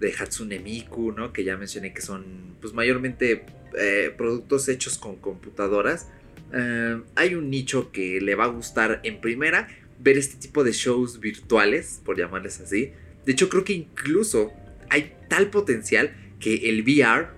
de Hatsune Miku, ¿no? Que ya mencioné que son pues mayormente eh, productos hechos con computadoras. eh, hay un nicho que le va a gustar en primera ver este tipo de shows virtuales, por llamarles así. De hecho creo que incluso hay tal potencial que el VR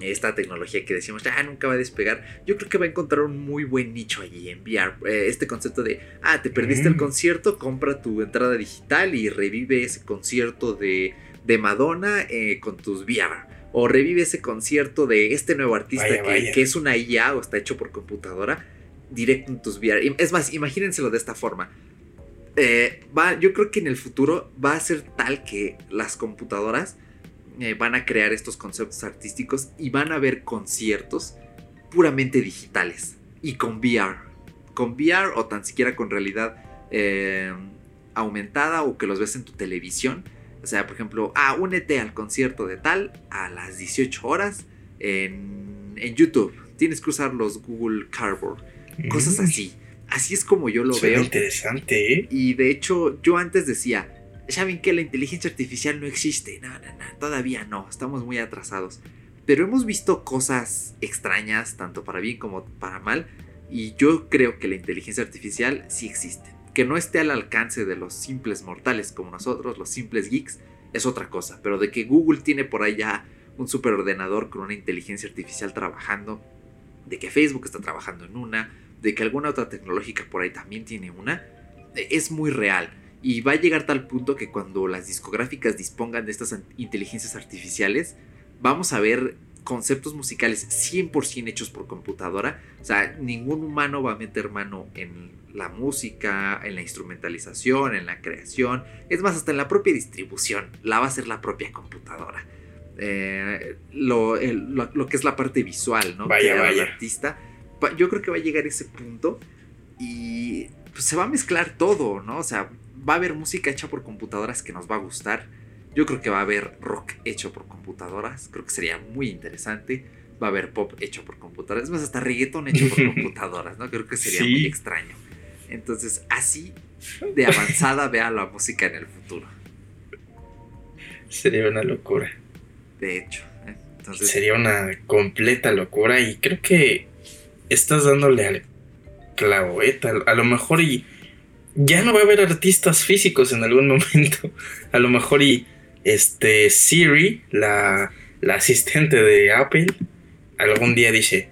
esta tecnología que decimos, ah, nunca va a despegar, yo creo que va a encontrar un muy buen nicho allí en VR. Eh, este concepto de, ah, te perdiste el Mm. concierto, compra tu entrada digital y revive ese concierto de, de Madonna eh, con tus VR. O revive ese concierto de este nuevo artista Vaya, que, vaya. que es una IA o está hecho por computadora, directo en tus VR. Es más, imagínenselo de esta forma. Eh, va, yo creo que en el futuro va a ser tal que las computadoras eh, van a crear estos conceptos artísticos y van a ver conciertos puramente digitales y con VR. Con VR o tan siquiera con realidad eh, aumentada o que los ves en tu televisión. O sea, por ejemplo, ah, únete al concierto de tal a las 18 horas en, en YouTube. Tienes que usar los Google Cardboard. Cosas Mm, así. Así es como yo lo suena veo. interesante, ¿eh? Y de hecho, yo antes decía, ¿saben que la inteligencia artificial no existe? No, no, no, todavía no, estamos muy atrasados. Pero hemos visto cosas extrañas, tanto para bien como para mal, y yo creo que la inteligencia artificial sí existe. Que no esté al alcance de los simples mortales como nosotros, los simples geeks, es otra cosa. Pero de que Google tiene por ahí ya un superordenador con una inteligencia artificial trabajando, de que Facebook está trabajando en una, de que alguna otra tecnológica por ahí también tiene una, eh, es muy real. Y va a llegar tal punto que cuando las discográficas dispongan de estas inteligencias artificiales, vamos a ver conceptos musicales 100% hechos por computadora. O sea, ningún humano va a meter mano en la música, en la instrumentalización, en la creación. Es más, hasta en la propia distribución. La va a hacer la propia computadora. Eh, lo, que es la parte visual, ¿no? Vaya, que vaya. artista. Yo creo que va a llegar ese punto y pues, se va a mezclar todo, ¿no? O sea, va a haber música hecha por computadoras que nos va a gustar yo creo que va a haber rock hecho por computadoras. Creo que sería muy interesante. Va a haber pop hecho por computadoras. Es más, hasta reggaeton hecho por (laughs) computadoras, ¿no? Creo que sería muy extraño. Entonces, así de avanzada vea la música en el futuro. Sería una locura. De hecho. ¿eh? Sería una completa locura y creo que estás dándole al clavo, ¿eh? A lo mejor y ya no va a haber artistas físicos en algún (laughs) momento. A lo mejor y este Siri, la, asistente de Apple, algún día dice,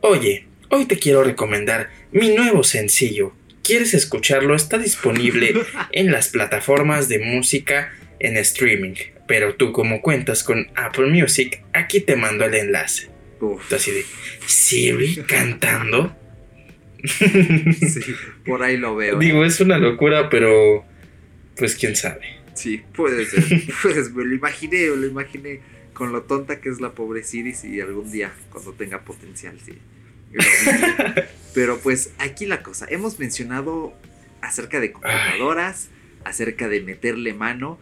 oye, hoy te quiero recomendar mi nuevo sencillo. ¿Quieres escucharlo? Está disponible (laughs) en las plataformas de música en streaming. Pero tú como cuentas con Apple Music, aquí te mando el enlace. Así de, Siri cantando. (laughs) sí, por ahí lo veo. Digo, ¿eh? es una locura, pero pues quién sabe. Sí, puede ser. pues me lo imaginé, lo imaginé con lo tonta que es la pobre Siris y algún día, cuando tenga potencial, sí. Pero pues aquí la cosa, hemos mencionado acerca de computadoras, acerca de meterle mano,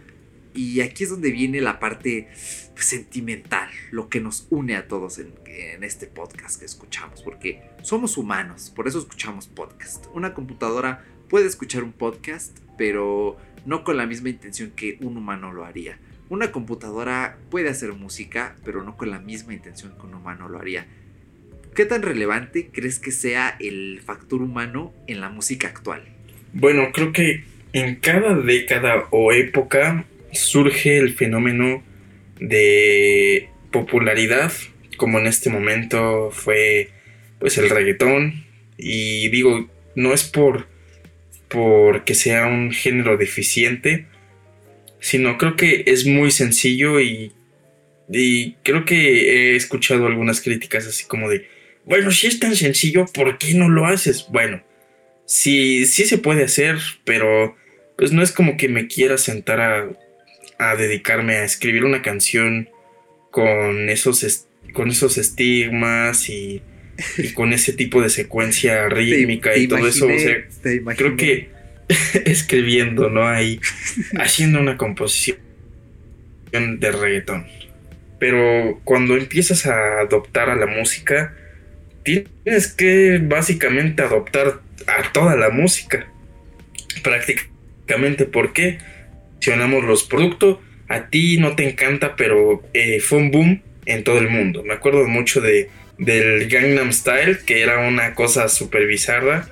y aquí es donde viene la parte pues, sentimental, lo que nos une a todos en, este podcast que escuchamos, porque somos humanos, por eso escuchamos podcast. Una computadora puede escuchar un podcast, pero no con la misma intención que un humano lo haría. Una computadora puede hacer música, pero no con la misma intención que un humano lo haría. ¿Qué tan relevante crees que sea el factor humano en la música actual? Bueno, creo que en cada década o época surge el fenómeno de popularidad, como en este momento fue pues el reggaetón. Y digo, no es por porque sea un género deficiente, sino creo que es muy sencillo y, y creo que he escuchado algunas críticas así como de, bueno, si es tan sencillo, ¿por qué no lo haces? Bueno, sí, sí se puede hacer, pero pues no es como que me quiera sentar a, a dedicarme a escribir una canción con esos, con esos estigmas y y con ese tipo de secuencia (laughs) rítmica y todo eso. O sea, creo que (laughs) escribiendo, ¿no? Ahí, (laughs) haciendo una composición de reggaetón. Pero cuando empiezas a adoptar a la música, tienes que básicamente adoptar a toda la música. Prácticamente, porque mencionamos los productos, a ti no te encanta, pero eh, fue un boom en todo el mundo. Me acuerdo mucho de del Gangnam Style, que era una cosa súper bizarra.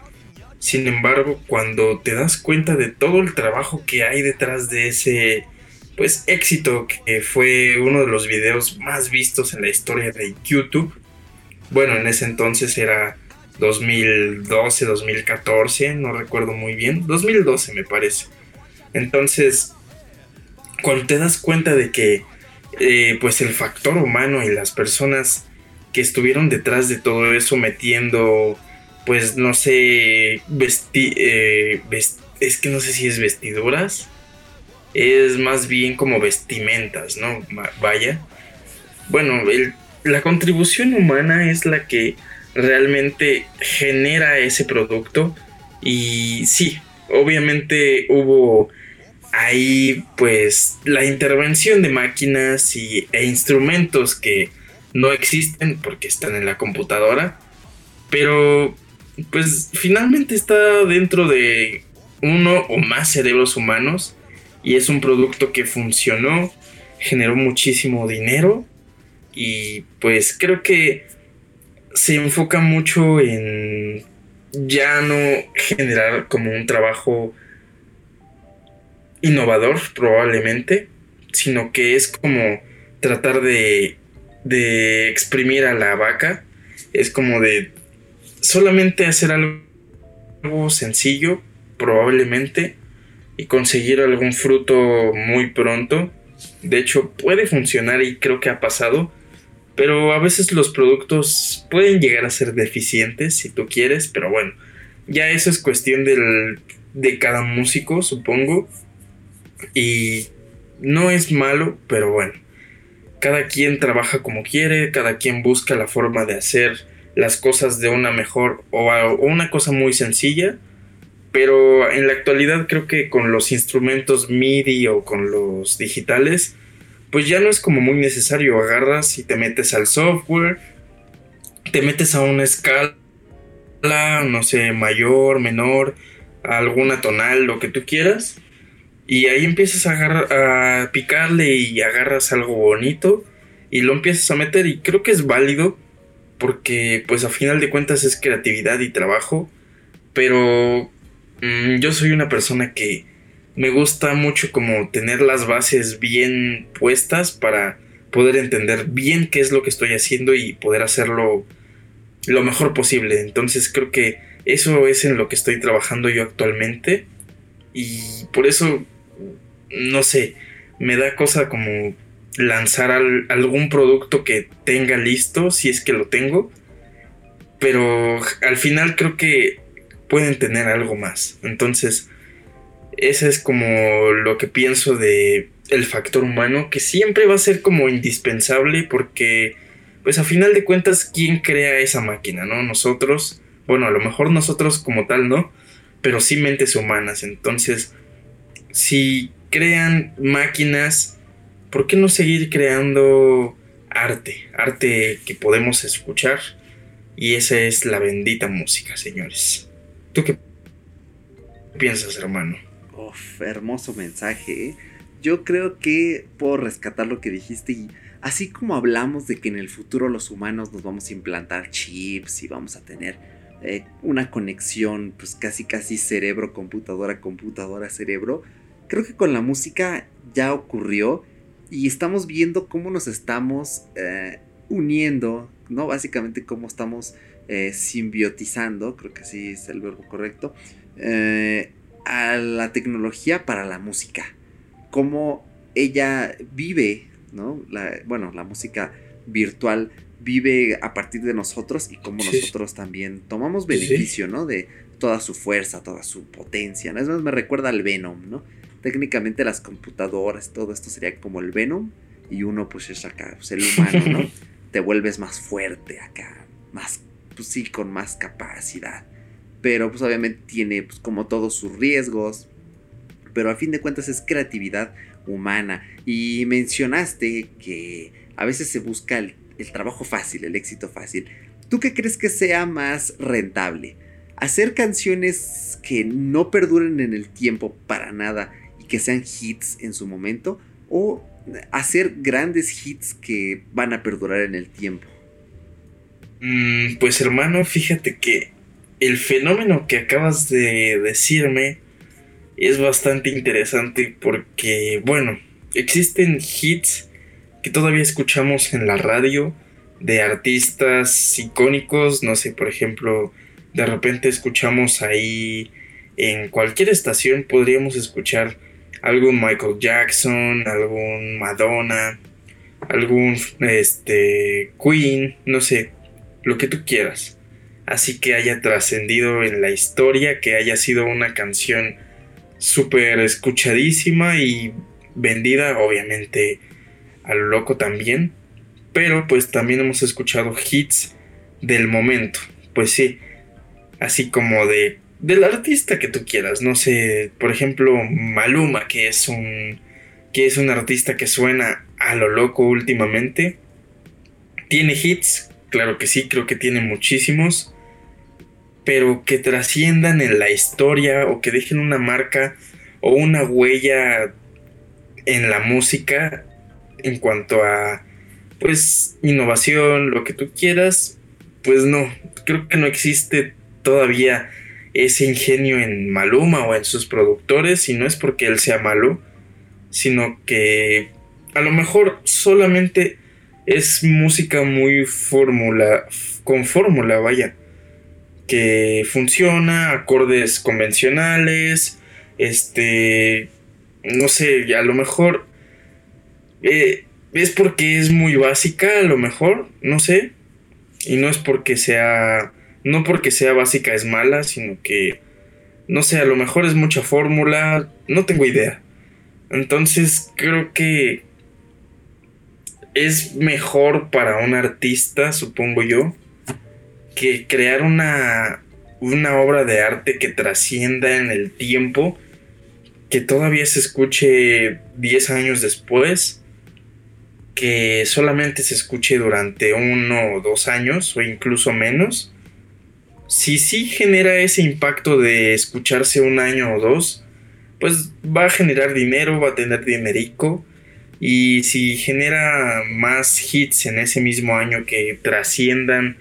Sin embargo, cuando te das cuenta de todo el trabajo que hay detrás de ese pues éxito que fue uno de los videos más vistos en la historia de YouTube. Bueno, en ese entonces era 2012, 2014, no recuerdo muy bien, 2012 me parece. Entonces, cuando te das cuenta de que eh, pues el factor humano y las personas que estuvieron detrás de todo eso metiendo, pues no sé, vesti eh, es que no sé si es vestiduras, es más bien como vestimentas, ¿no? Vaya. Bueno, la contribución humana es la que realmente genera ese producto. Y sí, obviamente hubo ahí pues la intervención de máquinas y, e instrumentos que no existen porque están en la computadora, pero pues finalmente está dentro de uno o más cerebros humanos y es un producto que funcionó, generó muchísimo dinero y pues creo que se enfoca mucho en ya no generar como un trabajo innovador probablemente, sino que es como tratar de de exprimir a la vaca. Es como de solamente hacer algo sencillo, probablemente, y conseguir algún fruto muy pronto. De hecho, puede funcionar y creo que ha pasado. Pero a veces los productos pueden llegar a ser deficientes si tú quieres. Pero bueno, ya eso es cuestión del, de cada músico, supongo. Y no es malo, pero bueno. Cada quien trabaja como quiere, cada quien busca la forma de hacer las cosas de una mejor o, una cosa muy sencilla. Pero en la actualidad creo que con los instrumentos MIDI o con los digitales, pues ya no es como muy necesario. Agarras y te metes al software, te metes a una escala, no sé, mayor, menor, alguna tonal, lo que tú quieras. Y ahí empiezas a, a picarle y agarras algo bonito y lo empiezas a meter y creo que es válido porque pues a final de cuentas es creatividad y trabajo, pero mm, yo soy una persona que me gusta mucho como tener las bases bien puestas para poder entender bien qué es lo que estoy haciendo y poder hacerlo lo mejor posible. Entonces creo que eso es en lo que estoy trabajando yo actualmente y por eso no sé, me da cosa como lanzar algún producto que tenga listo, si es que lo tengo. Pero al final creo que pueden tener algo más. Entonces, ese es como lo que pienso de el factor humano, que siempre va a ser como indispensable porque, pues a final de cuentas, ¿quién crea esa máquina? ¿No? Nosotros, bueno, a lo mejor nosotros como tal, ¿no? Pero sí mentes humanas. Entonces, si crean máquinas, ¿por qué no seguir creando arte? Arte que podemos escuchar. Y esa es la bendita música, señores. ¿Tú qué piensas, hermano? Uf, hermoso mensaje. ¿eh? Yo creo que puedo rescatar lo que dijiste y así como hablamos de que en el futuro los humanos nos vamos a implantar chips y vamos a tener eh, una conexión pues casi casi cerebro computadora computadora cerebro creo que con la música ya ocurrió y estamos viendo cómo nos estamos eh, uniendo, ¿no? Básicamente cómo estamos simbiotizando, creo que así es el verbo correcto, eh, a la tecnología para la música. Cómo ella vive, ¿no? bueno, la música virtual vive a partir de nosotros y cómo nosotros también tomamos beneficio, ¿no? De toda su fuerza, toda su potencia, ¿no? Es más, me recuerda al Venom, ¿no? técnicamente las computadoras, todo esto sería como el Venom. Y uno pues es acá, pues el humano, ¿no? (laughs) Te vuelves más fuerte acá, más, pues sí, con más capacidad. Pero pues obviamente tiene pues como todos sus riesgos. Pero a fin de cuentas es creatividad humana. Y mencionaste que a veces se busca el, el trabajo fácil, el éxito fácil. ¿Tú qué crees que sea más rentable? ¿Hacer canciones que no perduren en el tiempo para nada que sean hits en su momento o hacer grandes hits que van a perdurar en el tiempo. Mm, pues hermano, fíjate que el fenómeno que acabas de decirme es bastante interesante porque, bueno, existen hits que todavía escuchamos en la radio de artistas icónicos, no sé, por ejemplo, de repente escuchamos ahí en cualquier estación podríamos escuchar algún Michael Jackson, algún Madonna, algún este Queen, no sé, lo que tú quieras. Así que haya trascendido en la historia, que haya sido una canción súper escuchadísima y vendida, obviamente, a lo loco también. Pero pues también hemos escuchado hits del momento. Pues sí, así como de del artista que tú quieras. No sé, por ejemplo, Maluma, que es un que es un artista que suena a lo loco últimamente. Tiene hits, claro que sí, creo que tiene muchísimos, pero que trasciendan en la historia o que dejen una marca o una huella en la música en cuanto a pues innovación, lo que tú quieras, pues no, creo que no existe todavía ese ingenio en Maluma o en sus productores y no es porque él sea malo, sino que a lo mejor solamente es música muy fórmula, con fórmula, vaya, que funciona, acordes convencionales, este, no sé, a lo mejor Eh, es porque es muy básica, a lo mejor, no sé. Y no es porque sea. No porque sea básica es mala, sino que. No sé, a lo mejor es mucha fórmula. No tengo idea. Entonces creo que. Es mejor para un artista, supongo yo. Que crear una. Una obra de arte que trascienda en el tiempo. Que todavía se escuche 10 años después que solamente se escuche durante uno o dos años o incluso menos, si sí genera ese impacto de escucharse un año o dos, pues va a generar dinero, va a tener dinerico. Y si genera más hits en ese mismo año que trasciendan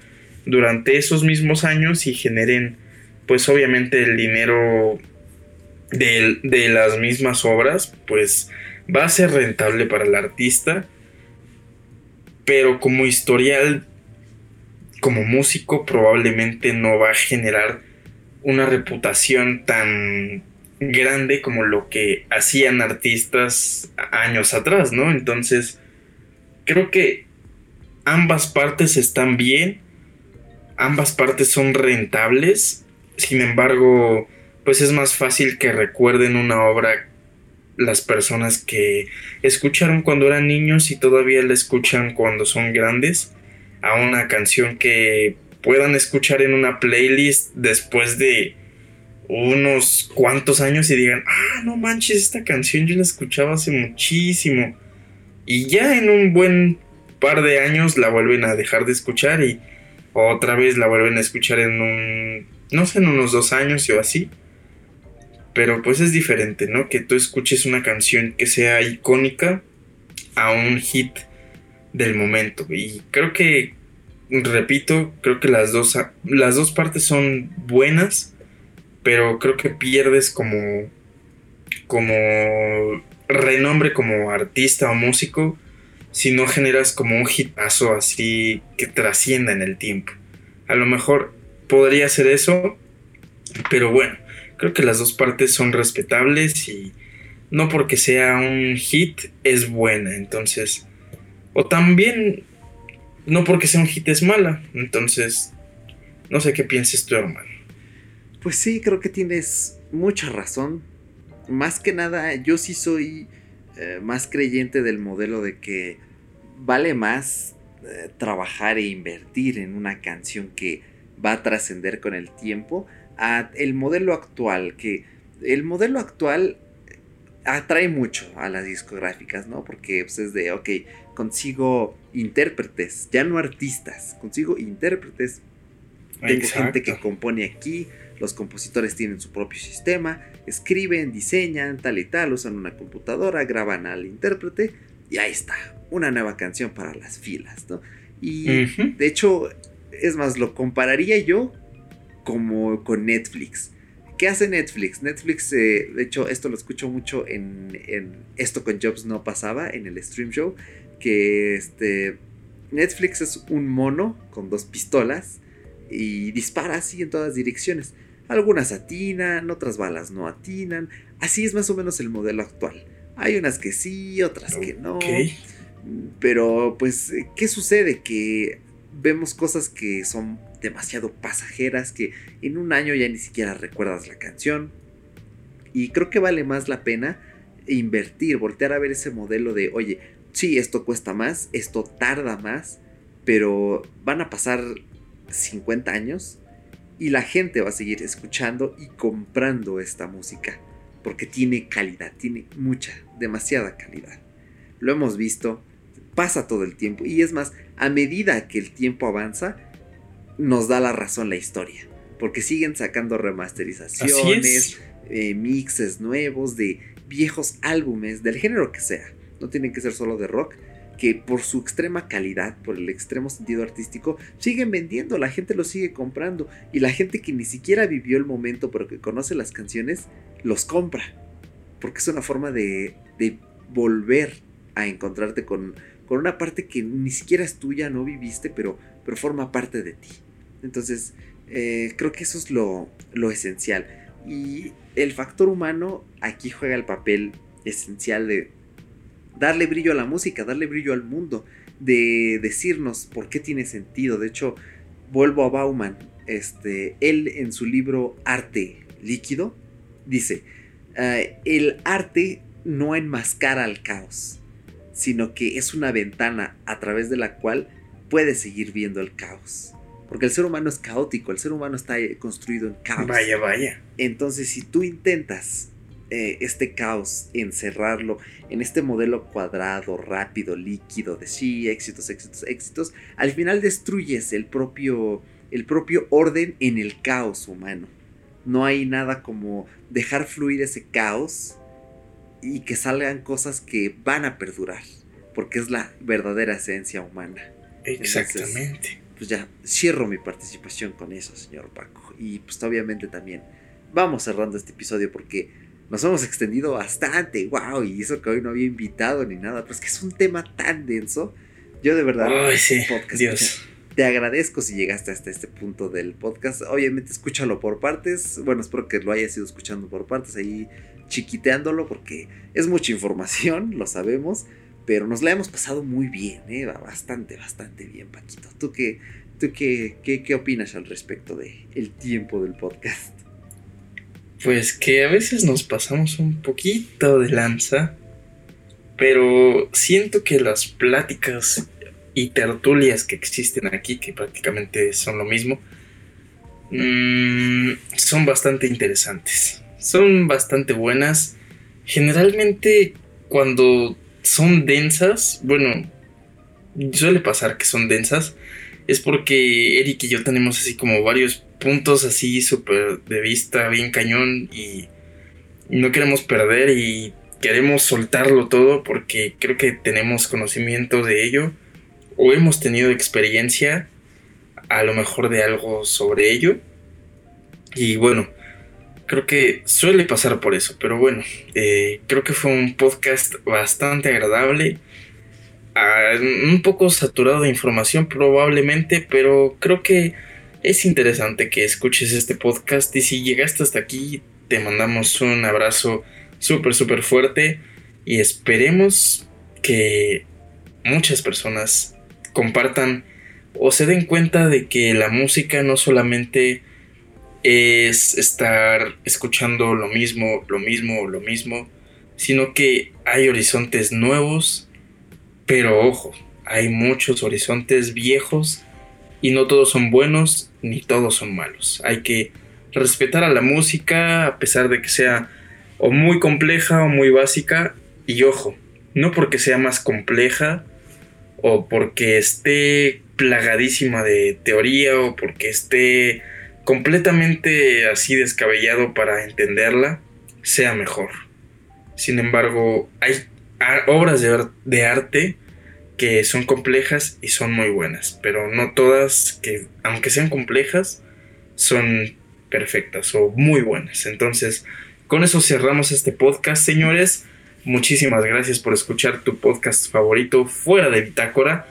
durante esos mismos años y generen, pues obviamente el dinero de, de las mismas obras, pues va a ser rentable para el artista pero como historial, como músico, probablemente no va a generar una reputación tan grande como lo que hacían artistas años atrás, ¿no? Entonces, creo que ambas partes están bien, ambas partes son rentables, sin embargo, pues es más fácil que recuerden una obra las personas que escucharon cuando eran niños y todavía la escuchan cuando son grandes a una canción que puedan escuchar en una playlist después de unos cuantos años y digan, ah, no manches, esta canción yo la escuchaba hace muchísimo. Y ya en un buen par de años la vuelven a dejar de escuchar y otra vez la vuelven a escuchar en un, no sé, en unos dos años o así. Pero pues es diferente, ¿no? Que tú escuches una canción que sea icónica a un hit del momento. Y creo que, repito, creo que las dos, las dos partes son buenas, pero creo que pierdes como, como renombre como artista o músico si no generas como un hitazo así que trascienda en el tiempo. A lo mejor podría ser eso, pero bueno, creo que las dos partes son respetables y no porque sea un hit es buena, entonces, o también no porque sea un hit es mala, entonces, no sé qué pienses tú, hermano. Pues sí, creo que tienes mucha razón. Más que nada, yo sí soy eh, más creyente del modelo de que vale más eh, trabajar e invertir en una canción que va a trascender con el tiempo el modelo actual, que el modelo actual atrae mucho a las discográficas, ¿no? Porque pues, es de, ok, consigo intérpretes, ya no artistas, consigo intérpretes. Tengo gente que compone aquí, los compositores tienen su propio sistema, escriben, diseñan, tal y tal, usan una computadora, graban al intérprete y ahí está, una nueva canción para las filas, ¿no? Y de hecho, es más, lo compararía yo como con Netflix. ¿Qué hace Netflix? Netflix, eh, de hecho, esto lo escucho mucho en, Esto con Jobs no pasaba, en el stream show, que este, Netflix es un mono con dos pistolas y dispara así en todas direcciones. Algunas atinan, otras balas no atinan. Así es más o menos el modelo actual. Hay unas que sí, otras que no. Pero pues, ¿qué sucede? Que vemos cosas que son demasiado pasajeras que en un año ya ni siquiera recuerdas la canción. Y creo que vale más la pena invertir, voltear a ver ese modelo de, oye, sí, esto cuesta más, esto tarda más, pero van a pasar 50 años y la gente va a seguir escuchando y comprando esta música, porque tiene calidad, tiene mucha, demasiada calidad. Lo hemos visto, pasa todo el tiempo y es más, a medida que el tiempo avanza, nos da la razón la historia. Porque siguen sacando remasterizaciones, eh, mixes nuevos de viejos álbumes, del género que sea. No tienen que ser solo de rock. Que por su extrema calidad, por el extremo sentido artístico, siguen vendiendo, la gente los sigue comprando. Y la gente que ni siquiera vivió el momento, pero que conoce las canciones, los compra. Porque es una forma de, de volver a encontrarte con, con una parte que ni siquiera es tuya, no viviste, pero, pero forma parte de ti. Entonces, eh, creo que eso es lo, esencial. Y el factor humano aquí juega el papel esencial de darle brillo a la música, darle brillo al mundo, de decirnos por qué tiene sentido. De hecho, vuelvo a Bauman, este, él en su libro Arte líquido dice, ah, el arte no enmascara al caos, sino que es una ventana a través de la cual puedes seguir viendo el caos. Porque el ser humano es caótico, el ser humano está construido en caos. Vaya, vaya. Entonces, si tú intentas eh, este caos, encerrarlo en este modelo cuadrado, rápido, líquido, de sí, éxitos, éxitos, éxitos, al final destruyes el propio, el propio orden en el caos humano. No hay nada como dejar fluir ese caos y que salgan cosas que van a perdurar, porque es la verdadera esencia humana. Exactamente. pues ya cierro mi participación con eso, señor Paco. Y pues obviamente también vamos cerrando este episodio porque nos hemos extendido bastante, wow, y eso que hoy no había invitado ni nada, pero es que es un tema tan denso. Yo de verdad, Ay, sí, Dios. Te agradezco si llegaste hasta este punto del podcast. Obviamente escúchalo por partes. Bueno, espero que lo hayas ido escuchando por partes ahí chiquiteándolo porque es mucha información, lo sabemos, pero nos la hemos pasado muy bien, ¿eh? bastante, bastante bien, Paquito. ¿Tú qué, tú qué, qué, qué opinas al respecto del el tiempo del podcast? Pues que a veces nos pasamos un poquito de lanza, pero siento que las pláticas y tertulias que existen aquí, que prácticamente son lo mismo, mmm, son bastante interesantes son bastante buenas. Generalmente cuando son densas, bueno, suele pasar que son densas, es porque Eric y yo tenemos así como varios puntos así súper de vista, bien cañón y no queremos perder y queremos soltarlo todo porque creo que tenemos conocimiento de ello o hemos tenido experiencia a lo mejor de algo sobre ello. Y bueno, creo que suele pasar por eso, pero bueno, eh, creo que fue un podcast bastante agradable, ah, un poco saturado de información probablemente, pero creo que es interesante que escuches este podcast y si llegaste hasta aquí, te mandamos un abrazo súper, súper fuerte y esperemos que muchas personas compartan o se den cuenta de que la música no solamente es estar escuchando lo mismo, lo mismo, lo mismo, sino que hay horizontes nuevos, pero ojo, hay muchos horizontes viejos y no todos son buenos ni todos son malos. Hay que respetar a la música a pesar de que sea o muy compleja o muy básica y ojo, no porque sea más compleja o porque esté plagadísima de teoría o porque esté completamente así descabellado para entenderla, sea mejor. Sin embargo, hay obras de, arte que son complejas y son muy buenas, pero no todas que, aunque sean complejas, son perfectas o muy buenas. Entonces, con eso cerramos este podcast, señores. Muchísimas gracias por escuchar tu podcast favorito fuera de Bitácora.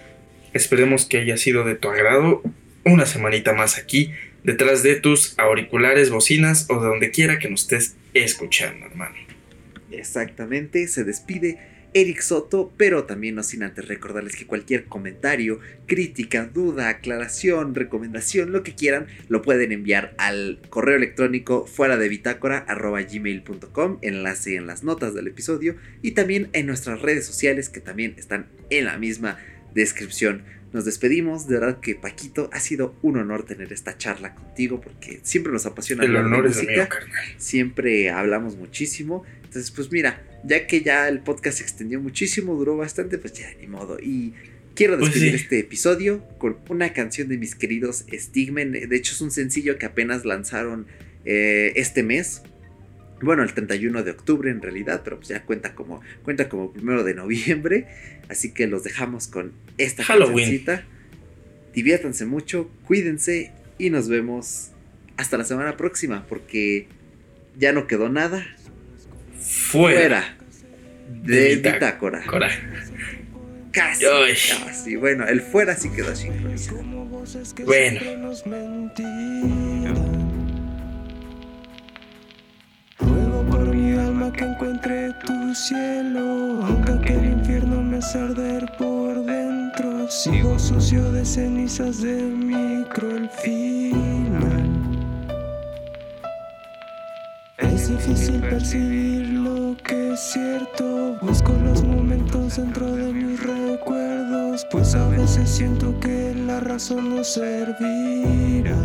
Esperemos que haya sido de tu agrado. Una semanita más aquí detrás de tus auriculares, bocinas o de donde quiera que nos estés escuchando, hermano. Exactamente, se despide Eric Soto, pero también no sin antes recordarles que cualquier comentario, crítica, duda, aclaración, recomendación, lo que quieran, lo pueden enviar al correo electrónico fuera de bitácora gmail.com, enlace en las notas del episodio y también en nuestras redes sociales que también están en la misma descripción. Nos despedimos, de verdad que Paquito, ha sido un honor tener esta charla contigo porque siempre nos apasiona El honor es mío, carnal. Siempre hablamos muchísimo. Entonces, pues mira, ya que ya el podcast se extendió muchísimo, duró bastante, pues ya ni modo. Y quiero pues despedir este episodio con una canción de mis queridos Stigmen. De hecho, es un sencillo que apenas lanzaron eh, este mes bueno, el 31 de octubre en realidad, pero pues ya cuenta como, cuenta como primero de noviembre. Así que los dejamos con esta Halloween. Diviértanse mucho, cuídense y nos vemos hasta la semana próxima porque ya no quedó nada fuera, de, Bitácora. Casi, casi. Bueno, el fuera sí quedó sincronizado. Bueno. Que encuentre tu cielo, aunque el infierno más arder por dentro. Sigo sucio de cenizas de micro el final. Es difícil percibir lo que es cierto. Busco los momentos dentro de mis recuerdos. Pues a veces siento que la razón no servirá.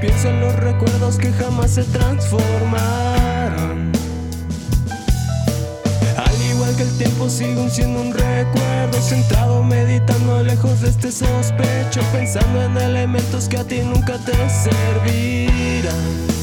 Pienso en los recuerdos que jamás se transformaron. Al igual que el tiempo sigo siendo un recuerdo Sentado meditando lejos de este sospecho Pensando en elementos que a ti nunca te servirán